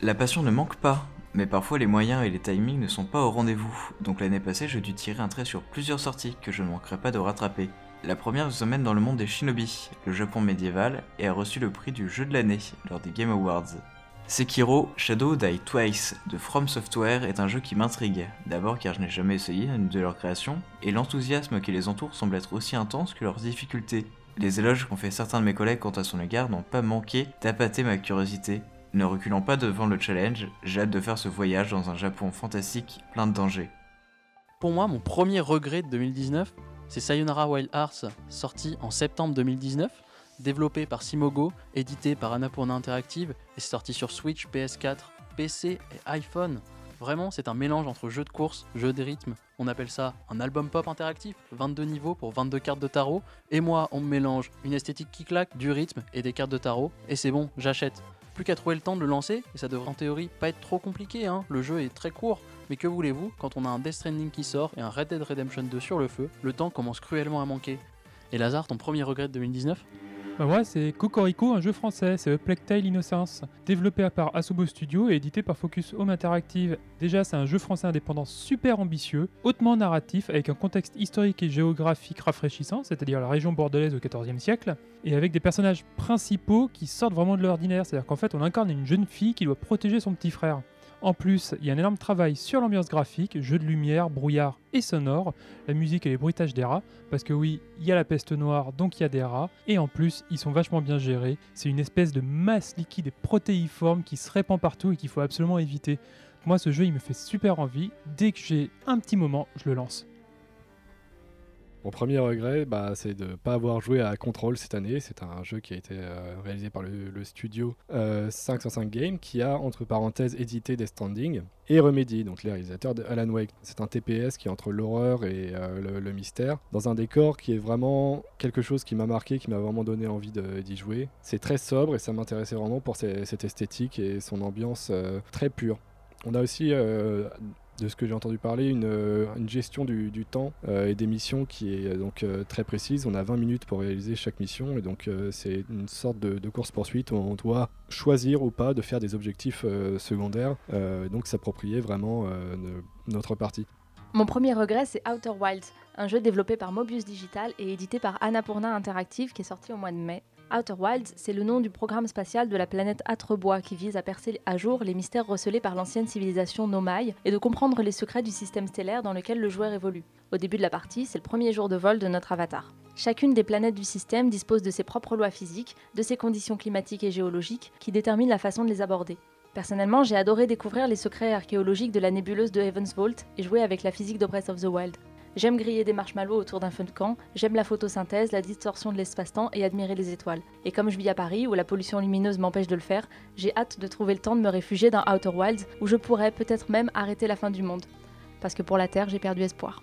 La passion ne manque pas, mais parfois les moyens et les timings ne sont pas au rendez-vous. Donc l'année passée, j'ai dû tirer un trait sur plusieurs sorties que je ne manquerai pas de rattraper. La première nous emmène dans le monde des shinobi, le Japon médiéval, et a reçu le prix du jeu de l'année lors des Game Awards. Sekiro Shadow Die Twice de From Software est un jeu qui m'intrigue, d'abord car je n'ai jamais essayé de leurs créations, et l'enthousiasme qui les entoure semble être aussi intense que leurs difficultés. Les éloges qu'ont fait certains de mes collègues quant à son égard n'ont pas manqué d'appâter ma curiosité. Ne reculant pas devant le challenge, j'ai hâte de faire ce voyage dans un Japon fantastique plein de dangers. Pour moi, mon premier regret de 2019, c'est Sayonara Wild Hearts, sorti en septembre 2019, développé par Simogo, édité par Annapurna Interactive et sorti sur Switch, PS4, PC et iPhone. Vraiment, c'est un mélange entre jeu de course, jeu de rythme. On appelle ça un album pop interactif, 22 niveaux pour 22 cartes de tarot. Et moi, on mélange une esthétique qui claque, du rythme et des cartes de tarot. Et c'est bon, j'achète. Plus qu'à trouver le temps de le lancer, et ça devrait en théorie pas être trop compliqué, hein. le jeu est très court. Mais que voulez-vous, quand on a un Death Stranding qui sort et un Red Dead Redemption 2 sur le feu, le temps commence cruellement à manquer. Et Lazare, ton premier regret de 2019 bah moi, c'est Cocorico, un jeu français, c'est A Plague Tale Innocence, développé par Asobo Studio et édité par Focus Home Interactive. Déjà, c'est un jeu français indépendant super ambitieux, hautement narratif, avec un contexte historique et géographique rafraîchissant, c'est-à-dire la région bordelaise au XIVe siècle, et avec des personnages principaux qui sortent vraiment de l'ordinaire, c'est-à-dire qu'en fait, on incarne une jeune fille qui doit protéger son petit frère. En plus, il y a un énorme travail sur l'ambiance graphique, jeu de lumière, brouillard et sonore, la musique et les bruitages des rats, parce que oui, il y a la peste noire, donc il y a des rats, et en plus, ils sont vachement bien gérés. C'est une espèce de masse liquide et protéiforme qui se répand partout et qu'il faut absolument éviter. Moi, ce jeu, il me fait super envie. Dès que j'ai un petit moment, je le lance. Mon premier regret, bah, c'est de ne pas avoir joué à Control cette année. C'est un jeu qui a été euh, réalisé par le, studio 505 euh, Games, qui a, entre parenthèses, édité des standings, et Remedy, donc les réalisateurs de Alan Wake. C'est un TPS qui est entre l'horreur et euh, le, mystère, dans un décor qui est vraiment quelque chose qui m'a marqué, qui m'a vraiment donné envie d'y jouer. C'est très sobre et ça m'intéressait vraiment pour cette esthétique et son ambiance très pure. On a aussi de ce que j'ai entendu parler, une, euh, gestion du, temps euh, et des missions qui est euh, donc très précise. On a 20 minutes pour réaliser chaque mission et donc c'est une sorte de, course-poursuite où on doit choisir ou pas de faire des objectifs secondaires, donc s'approprier vraiment notre partie. Mon premier regret, c'est Outer Wilds, un jeu développé par Mobius Digital et édité par Annapurna Interactive qui est sorti au mois de mai. Outer Wilds, c'est le nom du programme spatial de la planète Atrebois qui vise à percer à jour les mystères recelés par l'ancienne civilisation Nomai et de comprendre les secrets du système stellaire dans lequel le joueur évolue. Au début de la partie, c'est le premier jour de vol de notre avatar. Chacune des planètes du système dispose de ses propres lois physiques, de ses conditions climatiques et géologiques qui déterminent la façon de les aborder. Personnellement, j'ai adoré découvrir les secrets archéologiques de la nébuleuse de Heaven's Vault et jouer avec la physique de Breath of the Wild. J'aime griller des marshmallows autour d'un feu de camp, j'aime la photosynthèse, la distorsion de l'espace-temps et admirer les étoiles. Et comme je vis à Paris, où la pollution lumineuse m'empêche de le faire, j'ai hâte de trouver le temps de me réfugier dans Outer Wilds, où je pourrais peut-être même arrêter la fin du monde. Parce que pour la Terre, j'ai perdu espoir.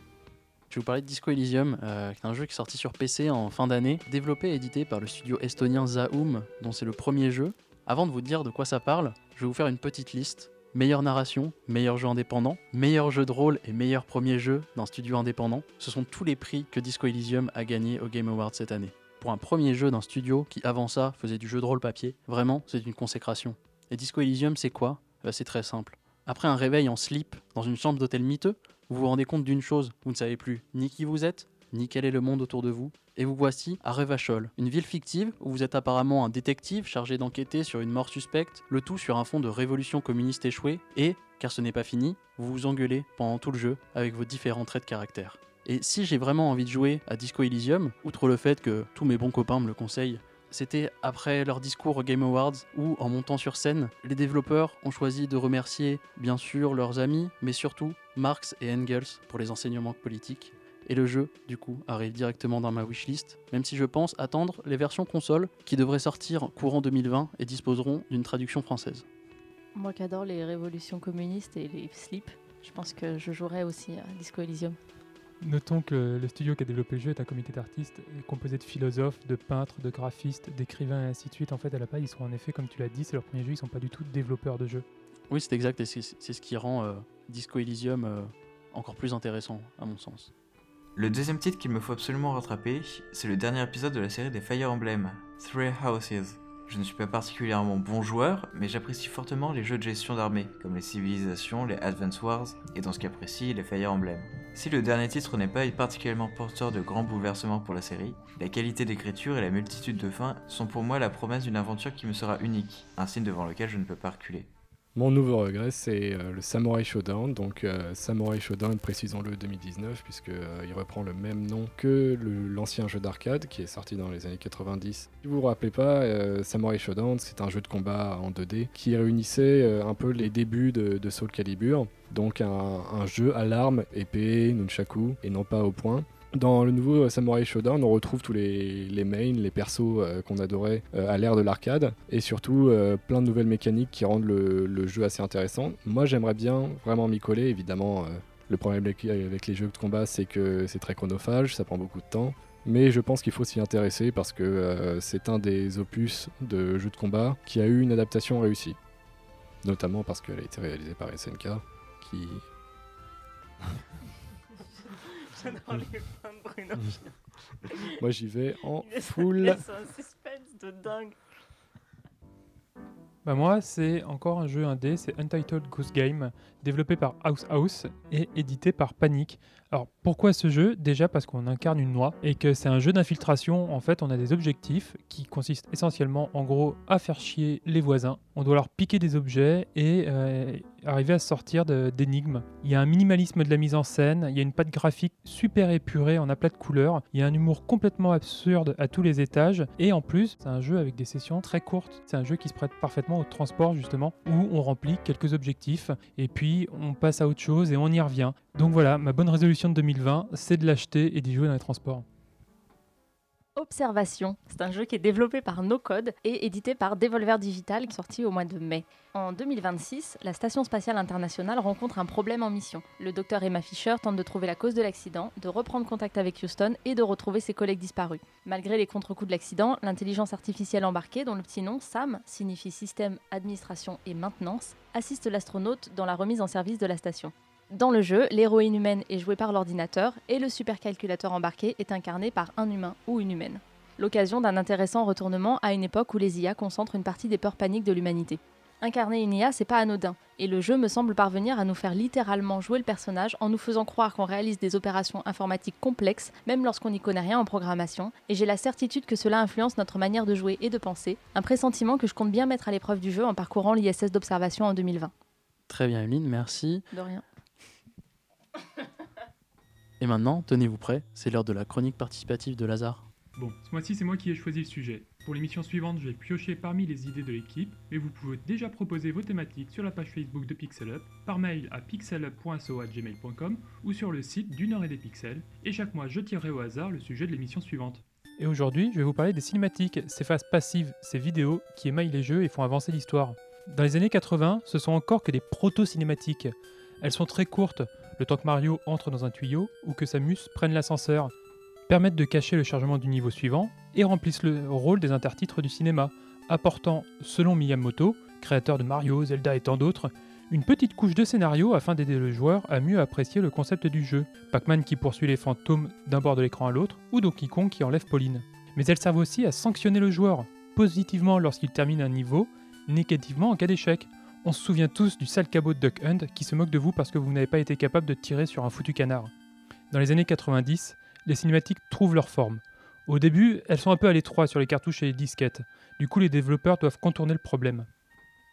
Je vais vous parler de Disco Elysium, euh, un jeu qui est sorti sur PC en fin d'année, développé et édité par le studio estonien Zaum, dont c'est le premier jeu. Avant de vous dire de quoi ça parle, je vais vous faire une petite liste Meilleure narration, meilleur jeu indépendant, meilleur jeu de rôle et meilleur premier jeu d'un studio indépendant, ce sont tous les prix que Disco Elysium a gagné au Game Awards cette année. Pour un premier jeu d'un studio qui avant ça faisait du jeu de rôle papier, vraiment c'est une consécration. Et Disco Elysium c'est quoi? Bah, C'est très simple. Après un réveil en slip dans une chambre d'hôtel miteux, vous vous rendez compte d'une chose, vous ne savez plus ni qui vous êtes, ni quel est le monde autour de vous, et vous voici à Revachol, une ville fictive où vous êtes apparemment un détective chargé d'enquêter sur une mort suspecte, le tout sur un fond de révolution communiste échouée, et, car ce n'est pas fini, vous vous engueulez pendant tout le jeu avec vos différents traits de caractère. Et si j'ai vraiment envie de jouer à Disco Elysium, outre le fait que tous mes bons copains me le conseillent, c'était après leur discours au Game Awards où, en montant sur scène, les développeurs ont choisi de remercier bien sûr leurs amis, mais surtout Marx et Engels pour les enseignements politiques et le jeu, du coup, arrive directement dans ma wishlist, même si je pense attendre les versions console qui devraient sortir courant 2020 et disposeront d'une traduction française. Moi qui adore les révolutions communistes et les slips, je pense que je jouerai aussi à Disco Elysium. Notons que le studio qui a développé le jeu est un comité d'artistes composé de philosophes, de peintres, de graphistes, d'écrivains et ainsi de suite. En fait, à la base, ils sont en effet, comme tu l'as dit, c'est leur premier jeu, ils sont pas du tout développeurs de jeux. Oui, c'est exact, et c'est ce qui rend euh, Disco Elysium euh, encore plus intéressant, à mon sens. Le deuxième titre qu'il me faut absolument rattraper, c'est le dernier épisode de la série des Fire Emblem, Three Houses. Je ne suis pas particulièrement bon joueur, mais j'apprécie fortement les jeux de gestion d'armée, comme les civilisations, les Advance Wars, et dans ce cas précis, les Fire Emblem. Si le dernier titre n'est pas particulièrement porteur de grands bouleversements pour la série, la qualité d'écriture et la multitude de fins sont pour moi la promesse d'une aventure qui me sera unique, un signe devant lequel je ne peux pas reculer. Mon nouveau regret, c'est euh, le Samurai Showdown. Donc, euh, Samurai Showdown, précisons-le 2019, puisqu'il il reprend le même nom que l'ancien jeu d'arcade qui est sorti dans les années 90. Si vous vous rappelez pas, euh, Samurai Showdown, c'est un jeu de combat en 2D qui réunissait euh, un peu les débuts de, Soul Calibur. Donc, un, un jeu à l'arme, épée, nunchaku, et non pas au point. Dans le nouveau euh, Samurai Showdown, on retrouve tous les, mains, les persos euh, qu'on adorait euh, à l'ère de l'arcade, et surtout plein de nouvelles mécaniques qui rendent le, jeu assez intéressant. Moi, j'aimerais bien vraiment m'y coller, évidemment. le problème avec, avec les jeux de combat, c'est que c'est très chronophage, ça prend beaucoup de temps. Mais je pense qu'il faut s'y intéresser parce que c'est un des opus de jeux de combat qui a eu une adaptation réussie. Notamment parce qu'elle a été réalisée par SNK, qui [LAUGHS] Bruno. [LAUGHS] Moi, j'y vais en il laisse [LAUGHS] un suspense de dingue. Bah moi, c'est encore un jeu indé, c'est Untitled Goose Game, développé par House House et édité par Panic. Alors pourquoi ce jeu? Déjà parce qu'on incarne une noix et que c'est un jeu d'infiltration. En fait, on a des objectifs qui consistent essentiellement, en gros, à faire chier les voisins. On doit leur piquer des objets et euh, arriver à sortir d'énigmes. Il y a un minimalisme de la mise en scène, il y a une patte graphique super épurée en aplat de couleurs, il y a un humour complètement absurde à tous les étages et en plus, c'est un jeu avec des sessions très courtes. C'est un jeu qui se prête parfaitement au transport justement où on remplit quelques objectifs et puis on passe à autre chose et on y revient. Donc voilà, ma bonne résolution de 2020, c'est de l'acheter et d'y jouer dans les transports. Observation, c'est un jeu qui est développé par No Code et édité par Devolver Digital, sorti au mois de mai. En 2026, la Station spatiale internationale rencontre un problème en mission. Le docteur Emma Fisher tente de trouver la cause de l'accident, de reprendre contact avec Houston et de retrouver ses collègues disparus. Malgré les contre-coups de l'accident, l'intelligence artificielle embarquée, dont le petit nom, SAM, signifie Système, Administration et Maintenance, assiste l'astronaute dans la remise en service de la station. Dans le jeu, l'héroïne humaine est jouée par l'ordinateur et le supercalculateur embarqué est incarné par un humain ou une humaine. L'occasion d'un intéressant retournement à une époque où les IA concentrent une partie des peurs paniques de l'humanité. Incarner une IA, c'est pas anodin, et le jeu me semble parvenir à nous faire littéralement jouer le personnage en nous faisant croire qu'on réalise des opérations informatiques complexes, même lorsqu'on n'y connaît rien en programmation, et j'ai la certitude que cela influence notre manière de jouer et de penser, un pressentiment que je compte bien mettre à l'épreuve du jeu en parcourant l'ISS d'observation en 2020. Très bien, Emeline, merci. De rien. Et maintenant, tenez-vous prêts, c'est l'heure de la chronique participative de Lazare. Bon, ce mois-ci, c'est moi qui ai choisi le sujet. Pour l'émission suivante, j'ai pioché parmi les idées de l'équipe, mais vous pouvez déjà proposer vos thématiques sur la page Facebook de Pixel Up, par mail à pixelup.so@gmail.com ou sur le site d'une heure et des pixels, et chaque mois, je tirerai au hasard le sujet de l'émission suivante. Et aujourd'hui, je vais vous parler des cinématiques, ces phases passives, ces vidéos qui émaillent les jeux et font avancer l'histoire. Dans les années 80, ce sont encore que des proto-cinématiques. Elles sont très courtes, le temps que Mario entre dans un tuyau ou que Samus prenne l'ascenseur, permettent de cacher le chargement du niveau suivant et remplissent le rôle des intertitres du cinéma, apportant, selon Miyamoto, créateur de Mario, Zelda et tant d'autres, une petite couche de scénario afin d'aider le joueur à mieux apprécier le concept du jeu. Pac-Man qui poursuit les fantômes d'un bord de l'écran à l'autre, ou Donkey Kong qui enlève Pauline. Mais elles servent aussi à sanctionner le joueur, positivement lorsqu'il termine un niveau, négativement en cas d'échec. On se souvient tous du sale cabot de Duck Hunt qui se moque de vous parce que vous n'avez pas été capable de tirer sur un foutu canard. Dans les années 90, les cinématiques trouvent leur forme. Au début, elles sont un peu à l'étroit sur les cartouches et les disquettes. Du coup, les développeurs doivent contourner le problème.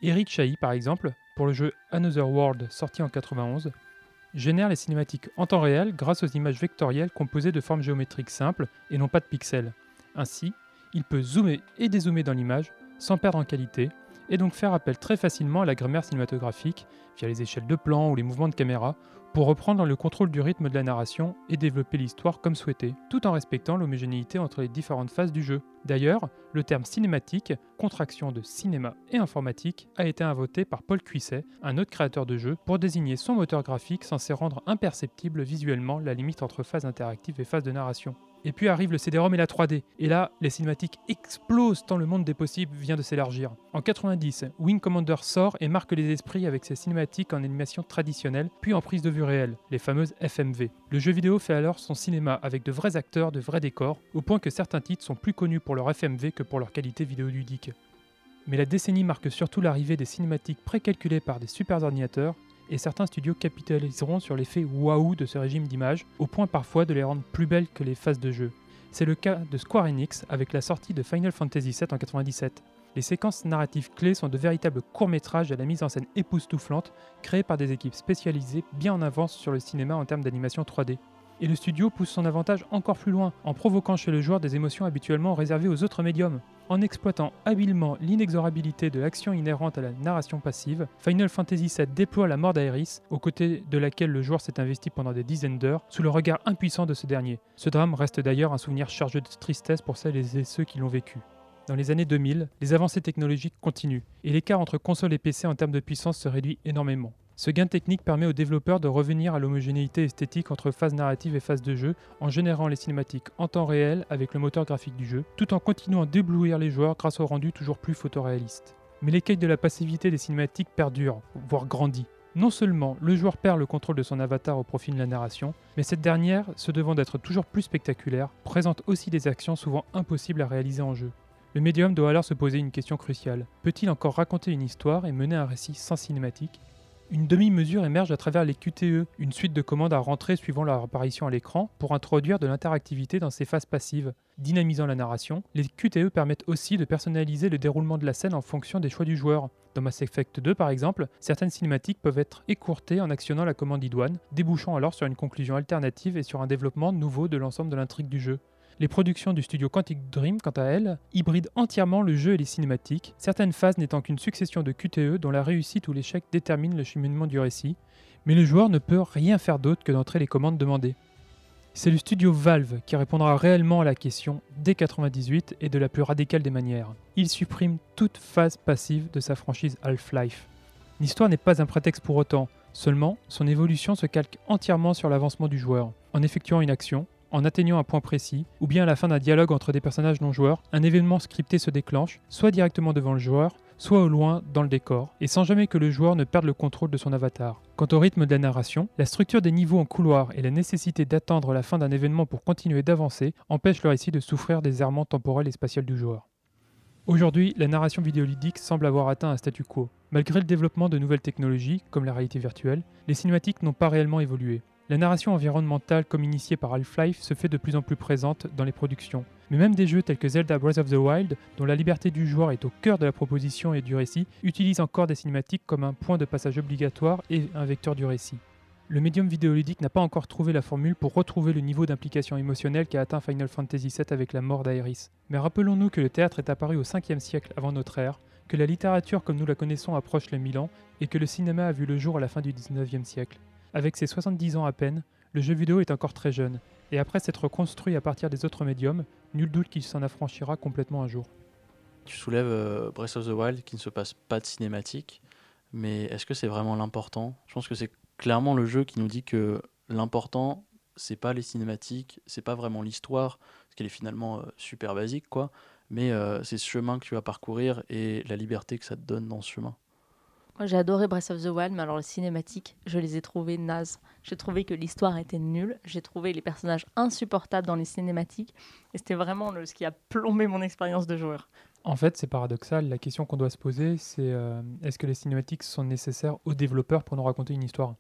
Eric Chahi, par exemple, pour le jeu Another World sorti en 91, génère les cinématiques en temps réel grâce aux images vectorielles composées de formes géométriques simples et non pas de pixels. Ainsi, il peut zoomer et dézoomer dans l'image sans perdre en qualité et donc faire appel très facilement à la grammaire cinématographique via les échelles de plan ou les mouvements de caméra pour reprendre le contrôle du rythme de la narration et développer l'histoire comme souhaité, tout en respectant l'homogénéité entre les différentes phases du jeu. D'ailleurs, le terme cinématique, contraction de cinéma et informatique, a été inventé par Paul Cuisset, un autre créateur de jeux, pour désigner son moteur graphique censé rendre imperceptible visuellement la limite entre phase interactive et phase de narration. Et puis arrive le CD-ROM et la 3D. Et là, les cinématiques explosent tant le monde des possibles vient de s'élargir. En 90, Wing Commander sort et marque les esprits avec ses cinématiques en animation traditionnelle, puis en prise de vue réelle, les fameuses FMV. Le jeu vidéo fait alors son cinéma avec de vrais acteurs, de vrais décors, au point que certains titres sont plus connus pour leur FMV que pour leur qualité vidéoludique. Mais la décennie marque surtout l'arrivée des cinématiques précalculées par des super ordinateurs, et certains studios capitaliseront sur l'effet waouh de ce régime d'images, au point parfois de les rendre plus belles que les phases de jeu. C'est le cas de Square Enix avec la sortie de Final Fantasy VII en 97. Les séquences narratives clés sont de véritables courts-métrages à la mise en scène époustouflante, créés par des équipes spécialisées bien en avance sur le cinéma en termes d'animation 3D. Et le studio pousse son avantage encore plus loin, en provoquant chez le joueur des émotions habituellement réservées aux autres médiums. En exploitant habilement l'inexorabilité de l'action inhérente à la narration passive, Final Fantasy VII déploie la mort d'Aeris, aux côtés de laquelle le joueur s'est investi pendant des dizaines d'heures, sous le regard impuissant de ce dernier. Ce drame reste d'ailleurs un souvenir chargé de tristesse pour celles et ceux qui l'ont vécu. Dans les années 2000, les avancées technologiques continuent, et l'écart entre consoles et PC en termes de puissance se réduit énormément. Ce gain technique permet aux développeurs de revenir à l'homogénéité esthétique entre phase narrative et phase de jeu en générant les cinématiques en temps réel avec le moteur graphique du jeu, tout en continuant d'éblouir les joueurs grâce au rendu toujours plus photoréaliste. Mais l'écueil de la passivité des cinématiques perdure, voire grandit. Non seulement le joueur perd le contrôle de son avatar au profit de la narration, mais cette dernière, se devant d'être toujours plus spectaculaire, présente aussi des actions souvent impossibles à réaliser en jeu. Le médium doit alors se poser une question cruciale. Peut-il encore raconter une histoire et mener un récit sans cinématique? Une demi-mesure émerge à travers les QTE, une suite de commandes à rentrer suivant leur apparition à l'écran pour introduire de l'interactivité dans ces phases passives. Dynamisant la narration, les QTE permettent aussi de personnaliser le déroulement de la scène en fonction des choix du joueur. Dans Mass Effect 2 par exemple, certaines cinématiques peuvent être écourtées en actionnant la commande idoine, débouchant alors sur une conclusion alternative et sur un développement nouveau de l'ensemble de l'intrigue du jeu. Les productions du studio Quantic Dream, quant à elles, hybrident entièrement le jeu et les cinématiques, certaines phases n'étant qu'une succession de QTE dont la réussite ou l'échec détermine le cheminement du récit, mais le joueur ne peut rien faire d'autre que d'entrer les commandes demandées. C'est le studio Valve qui répondra réellement à la question dès 98 et de la plus radicale des manières. Il supprime toute phase passive de sa franchise Half-Life. L'histoire n'est pas un prétexte pour autant, seulement son évolution se calque entièrement sur l'avancement du joueur. En effectuant une action, en atteignant un point précis, ou bien à la fin d'un dialogue entre des personnages non joueurs, un événement scripté se déclenche, soit directement devant le joueur, soit au loin dans le décor, et sans jamais que le joueur ne perde le contrôle de son avatar. Quant au rythme de la narration, la structure des niveaux en couloir et la nécessité d'attendre la fin d'un événement pour continuer d'avancer empêchent le récit de souffrir des errements temporels et spatials du joueur. Aujourd'hui, la narration vidéoludique semble avoir atteint un statu quo. Malgré le développement de nouvelles technologies, comme la réalité virtuelle, les cinématiques n'ont pas réellement évolué. La narration environnementale, comme initiée par Half-Life, se fait de plus en plus présente dans les productions. Mais même des jeux tels que Zelda Breath of the Wild, dont la liberté du joueur est au cœur de la proposition et du récit, utilisent encore des cinématiques comme un point de passage obligatoire et un vecteur du récit. Le médium vidéoludique n'a pas encore trouvé la formule pour retrouver le niveau d'implication émotionnelle qu'a atteint Final Fantasy VII avec la mort d'Aeris. Mais rappelons-nous que le théâtre est apparu au 5e siècle avant notre ère, que la littérature comme nous la connaissons approche les 1000 ans, et que le cinéma a vu le jour à la fin du 19e siècle. Avec ses 70 ans à peine, le jeu vidéo est encore très jeune, et après s'être construit à partir des autres médiums, nul doute qu'il s'en affranchira complètement un jour. Tu soulèves euh, Breath of the Wild qui ne se passe pas de cinématique, mais est-ce que c'est vraiment l'important? Je pense que c'est clairement le jeu qui nous dit que l'important, c'est pas les cinématiques, c'est pas vraiment l'histoire, parce qu'elle est finalement euh, super basique, quoi, mais euh, c'est ce chemin que tu vas parcourir et la liberté que ça te donne dans ce chemin. J'ai adoré Breath of the Wild, mais alors les cinématiques, je les ai trouvées nazes. J'ai trouvé que l'histoire était nulle. J'ai trouvé les personnages insupportables dans les cinématiques. Et c'était vraiment ce qui a plombé mon expérience de joueur. En fait, c'est paradoxal. La question qu'on doit se poser, c'est euh, est-ce que les cinématiques sont nécessaires aux développeurs pour nous raconter une histoire?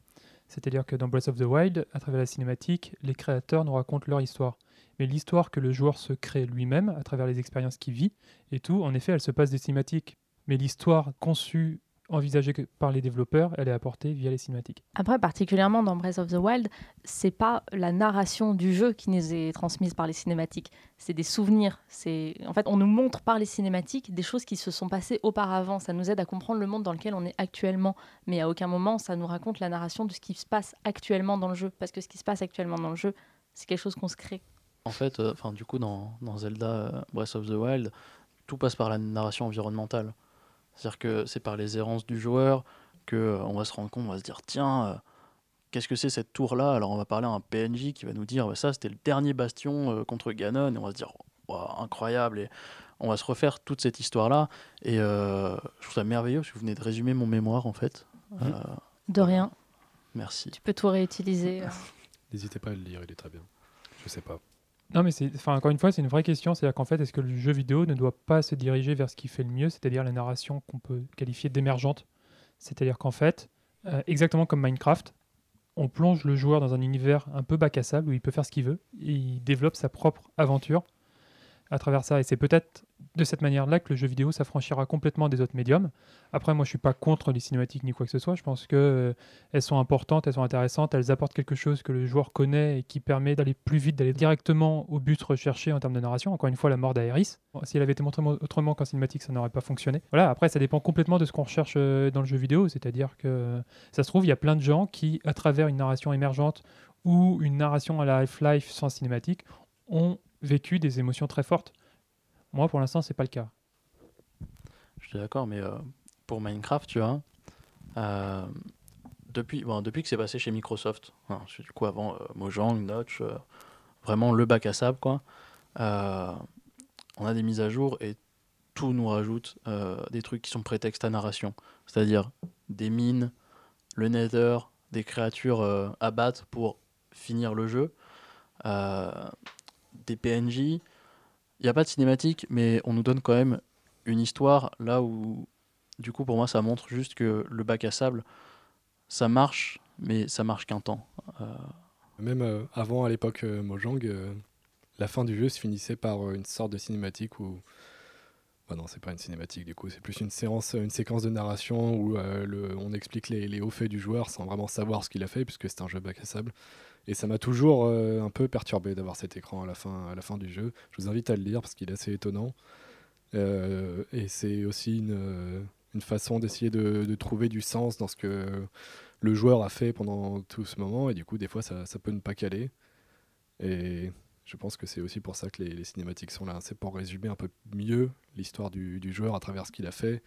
C'est-à-dire que dans Breath of the Wild, à travers la cinématique, les créateurs nous racontent leur histoire. Mais l'histoire que le joueur se crée lui-même, à travers les expériences qu'il vit et tout, en effet, elle se passe des cinématiques. Mais l'histoire conçue envisagée par les développeurs, elle est apportée via les cinématiques. Après, particulièrement dans Breath of the Wild, c'est pas la narration du jeu qui nous est transmise par les cinématiques, c'est des souvenirs. C'est en fait, on nous montre par les cinématiques des choses qui se sont passées auparavant. Ça nous aide à comprendre le monde dans lequel on est actuellement, mais à aucun moment ça nous raconte la narration de ce qui se passe actuellement dans le jeu, parce que ce qui se passe actuellement dans le jeu, c'est quelque chose qu'on se crée. En fait, euh, enfin du coup, dans, dans Zelda euh, Breath of the Wild, tout passe par la narration environnementale. C'est-à-dire que c'est par les errances du joueur que euh, on va se rendre compte, on va se dire tiens, euh, qu'est-ce que c'est cette tour-là? Alors on va parler à un PNJ qui va nous dire, bah, ça c'était le dernier bastion euh, contre Ganon, et on va se dire, Waouh, incroyable, et on va se refaire toute cette histoire-là. Et euh, je trouve ça merveilleux, parce que vous venez de résumer mon mémoire en fait. Euh, De rien. merci. Tu peux tout réutiliser. [LAUGHS] N'hésitez pas à le lire, il est très bien. Je sais pas. Non, mais c'est, enfin, encore une fois, c'est une vraie question. C'est-à-dire qu'en fait, est-ce que le jeu vidéo ne doit pas se diriger vers ce qui fait le mieux, c'est-à-dire la narration qu'on peut qualifier d'émergente? C'est-à-dire qu'en fait, euh, exactement comme Minecraft, on plonge le joueur dans un univers un peu bac à où il peut faire ce qu'il veut et il développe sa propre aventure à travers ça. Et c'est peut-être de cette manière-là que le jeu vidéo s'affranchira complètement des autres médiums. Après, moi, je suis pas contre les cinématiques ni quoi que ce soit. Je pense que euh, elles sont importantes, elles sont intéressantes, elles apportent quelque chose que le joueur connaît et qui permet d'aller plus vite, d'aller directement au but recherché en termes de narration. Encore une fois, la mort d'Aeris. Si elle avait été montrée mo- autrement qu'en cinématique, ça n'aurait pas fonctionné. Voilà. Après, ça dépend complètement de ce qu'on recherche euh, dans le jeu vidéo. C'est-à-dire que ça se trouve, il y a plein de gens qui, à travers une narration émergente ou une narration à la Half-Life sans cinématique, ont vécu des émotions très fortes. Moi, pour l'instant, c'est pas le cas. Je suis d'accord, mais euh, pour Minecraft, tu vois, euh, depuis, bon, depuis que c'est passé chez Microsoft, hein, du coup avant euh, Mojang, Notch, vraiment le bac à sable, quoi, on a des mises à jour et tout nous rajoute des trucs qui sont prétextes à narration. C'est-à-dire des mines, le nether, des créatures à battre pour finir le jeu, des PNJ. Il n'y a pas de cinématique, mais on nous donne quand même une histoire là où, du coup, pour moi, ça montre juste que le bac à sable, ça marche, mais ça marche qu'un temps. Euh, Même euh, avant, à l'époque euh, Mojang, la fin du jeu se finissait par une sorte de cinématique où. Bah non, c'est pas une cinématique du coup, c'est plus une séance, une séquence de narration où euh, on explique les, hauts faits du joueur sans vraiment savoir ce qu'il a fait, puisque c'est un jeu bac à sable. Et ça m'a toujours euh, un peu perturbé d'avoir cet écran à la, fin, à la fin du jeu. Je vous invite à le lire parce qu'il est assez étonnant. Euh, et c'est aussi une, façon d'essayer de, de trouver du sens dans ce que le joueur a fait pendant tout ce moment. Et du coup, des fois, ça, ça peut ne pas caler. Et je pense que c'est aussi pour ça que les, les cinématiques sont là. C'est pour résumer un peu mieux l'histoire du, du joueur à travers ce qu'il a fait.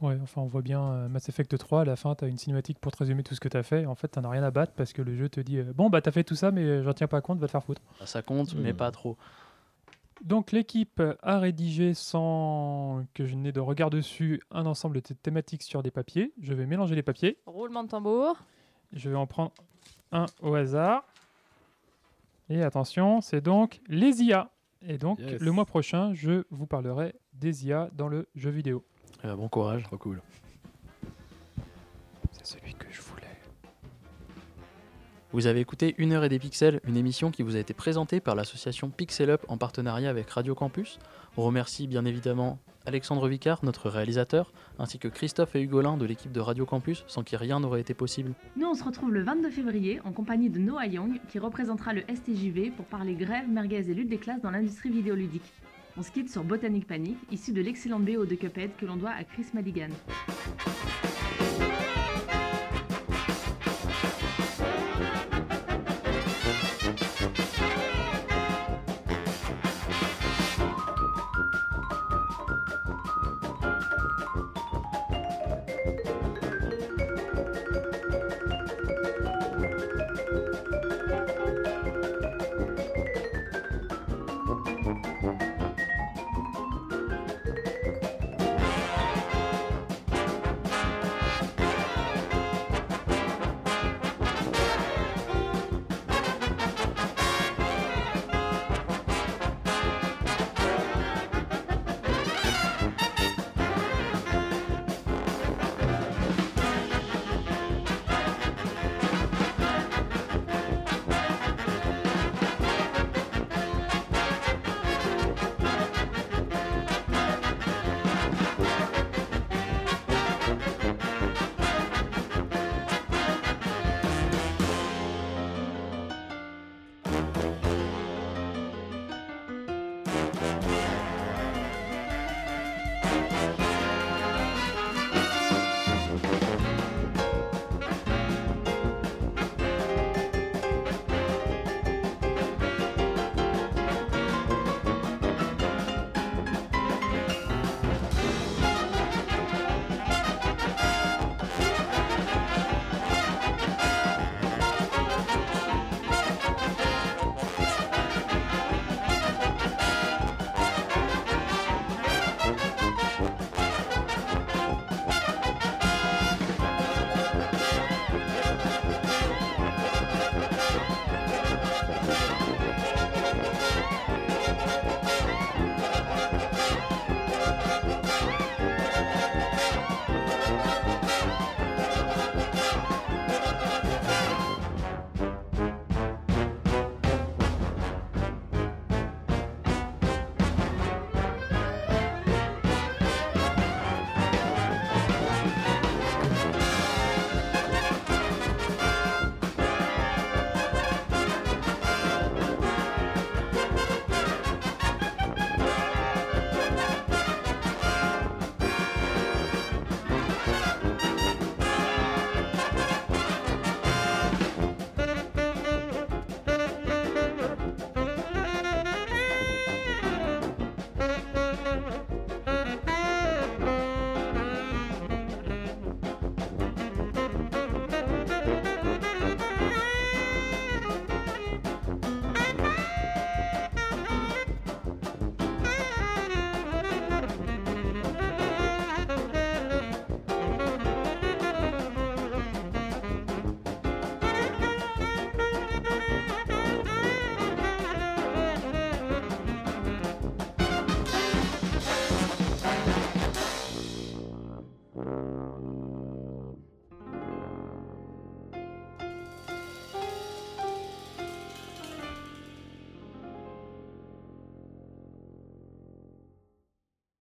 Ouais, enfin, on voit bien euh, Mass Effect 3, à la fin, tu as une cinématique pour te résumer tout ce que tu as fait. En fait, tu as rien à battre parce que le jeu te dit euh, Bon, bah, tu as fait tout ça, mais euh, j'en tiens pas compte, va te faire foutre. ça compte, mais Hmm. pas trop. Donc, l'équipe a rédigé sans que je n'ai de regard dessus un ensemble de thé- thématiques sur des papiers. Je vais mélanger les papiers. Roulement de tambour. Je vais en prendre un au hasard. Et attention, c'est donc les IA. Et donc, Yes. le mois prochain, je vous parlerai des IA dans le jeu vidéo. Euh, bon courage. Trop cool. C'est celui que je voulais. Vous avez écouté Une heure et des pixels, une émission qui vous a été présentée par l'association Pixel Up en partenariat avec Radio Campus. On remercie bien évidemment Alexandre Vicard, notre réalisateur, ainsi que Christophe et Hugolin de l'équipe de Radio Campus, sans qui rien n'aurait été possible. Nous, on se retrouve le 22 février en compagnie de Noah Young qui représentera le STJV pour parler grève, merguez et lutte des classes dans l'industrie vidéoludique. On se quitte sur Botanic Panic, issu de l'excellente BO de Cuphead que l'on doit à Chris Madigan.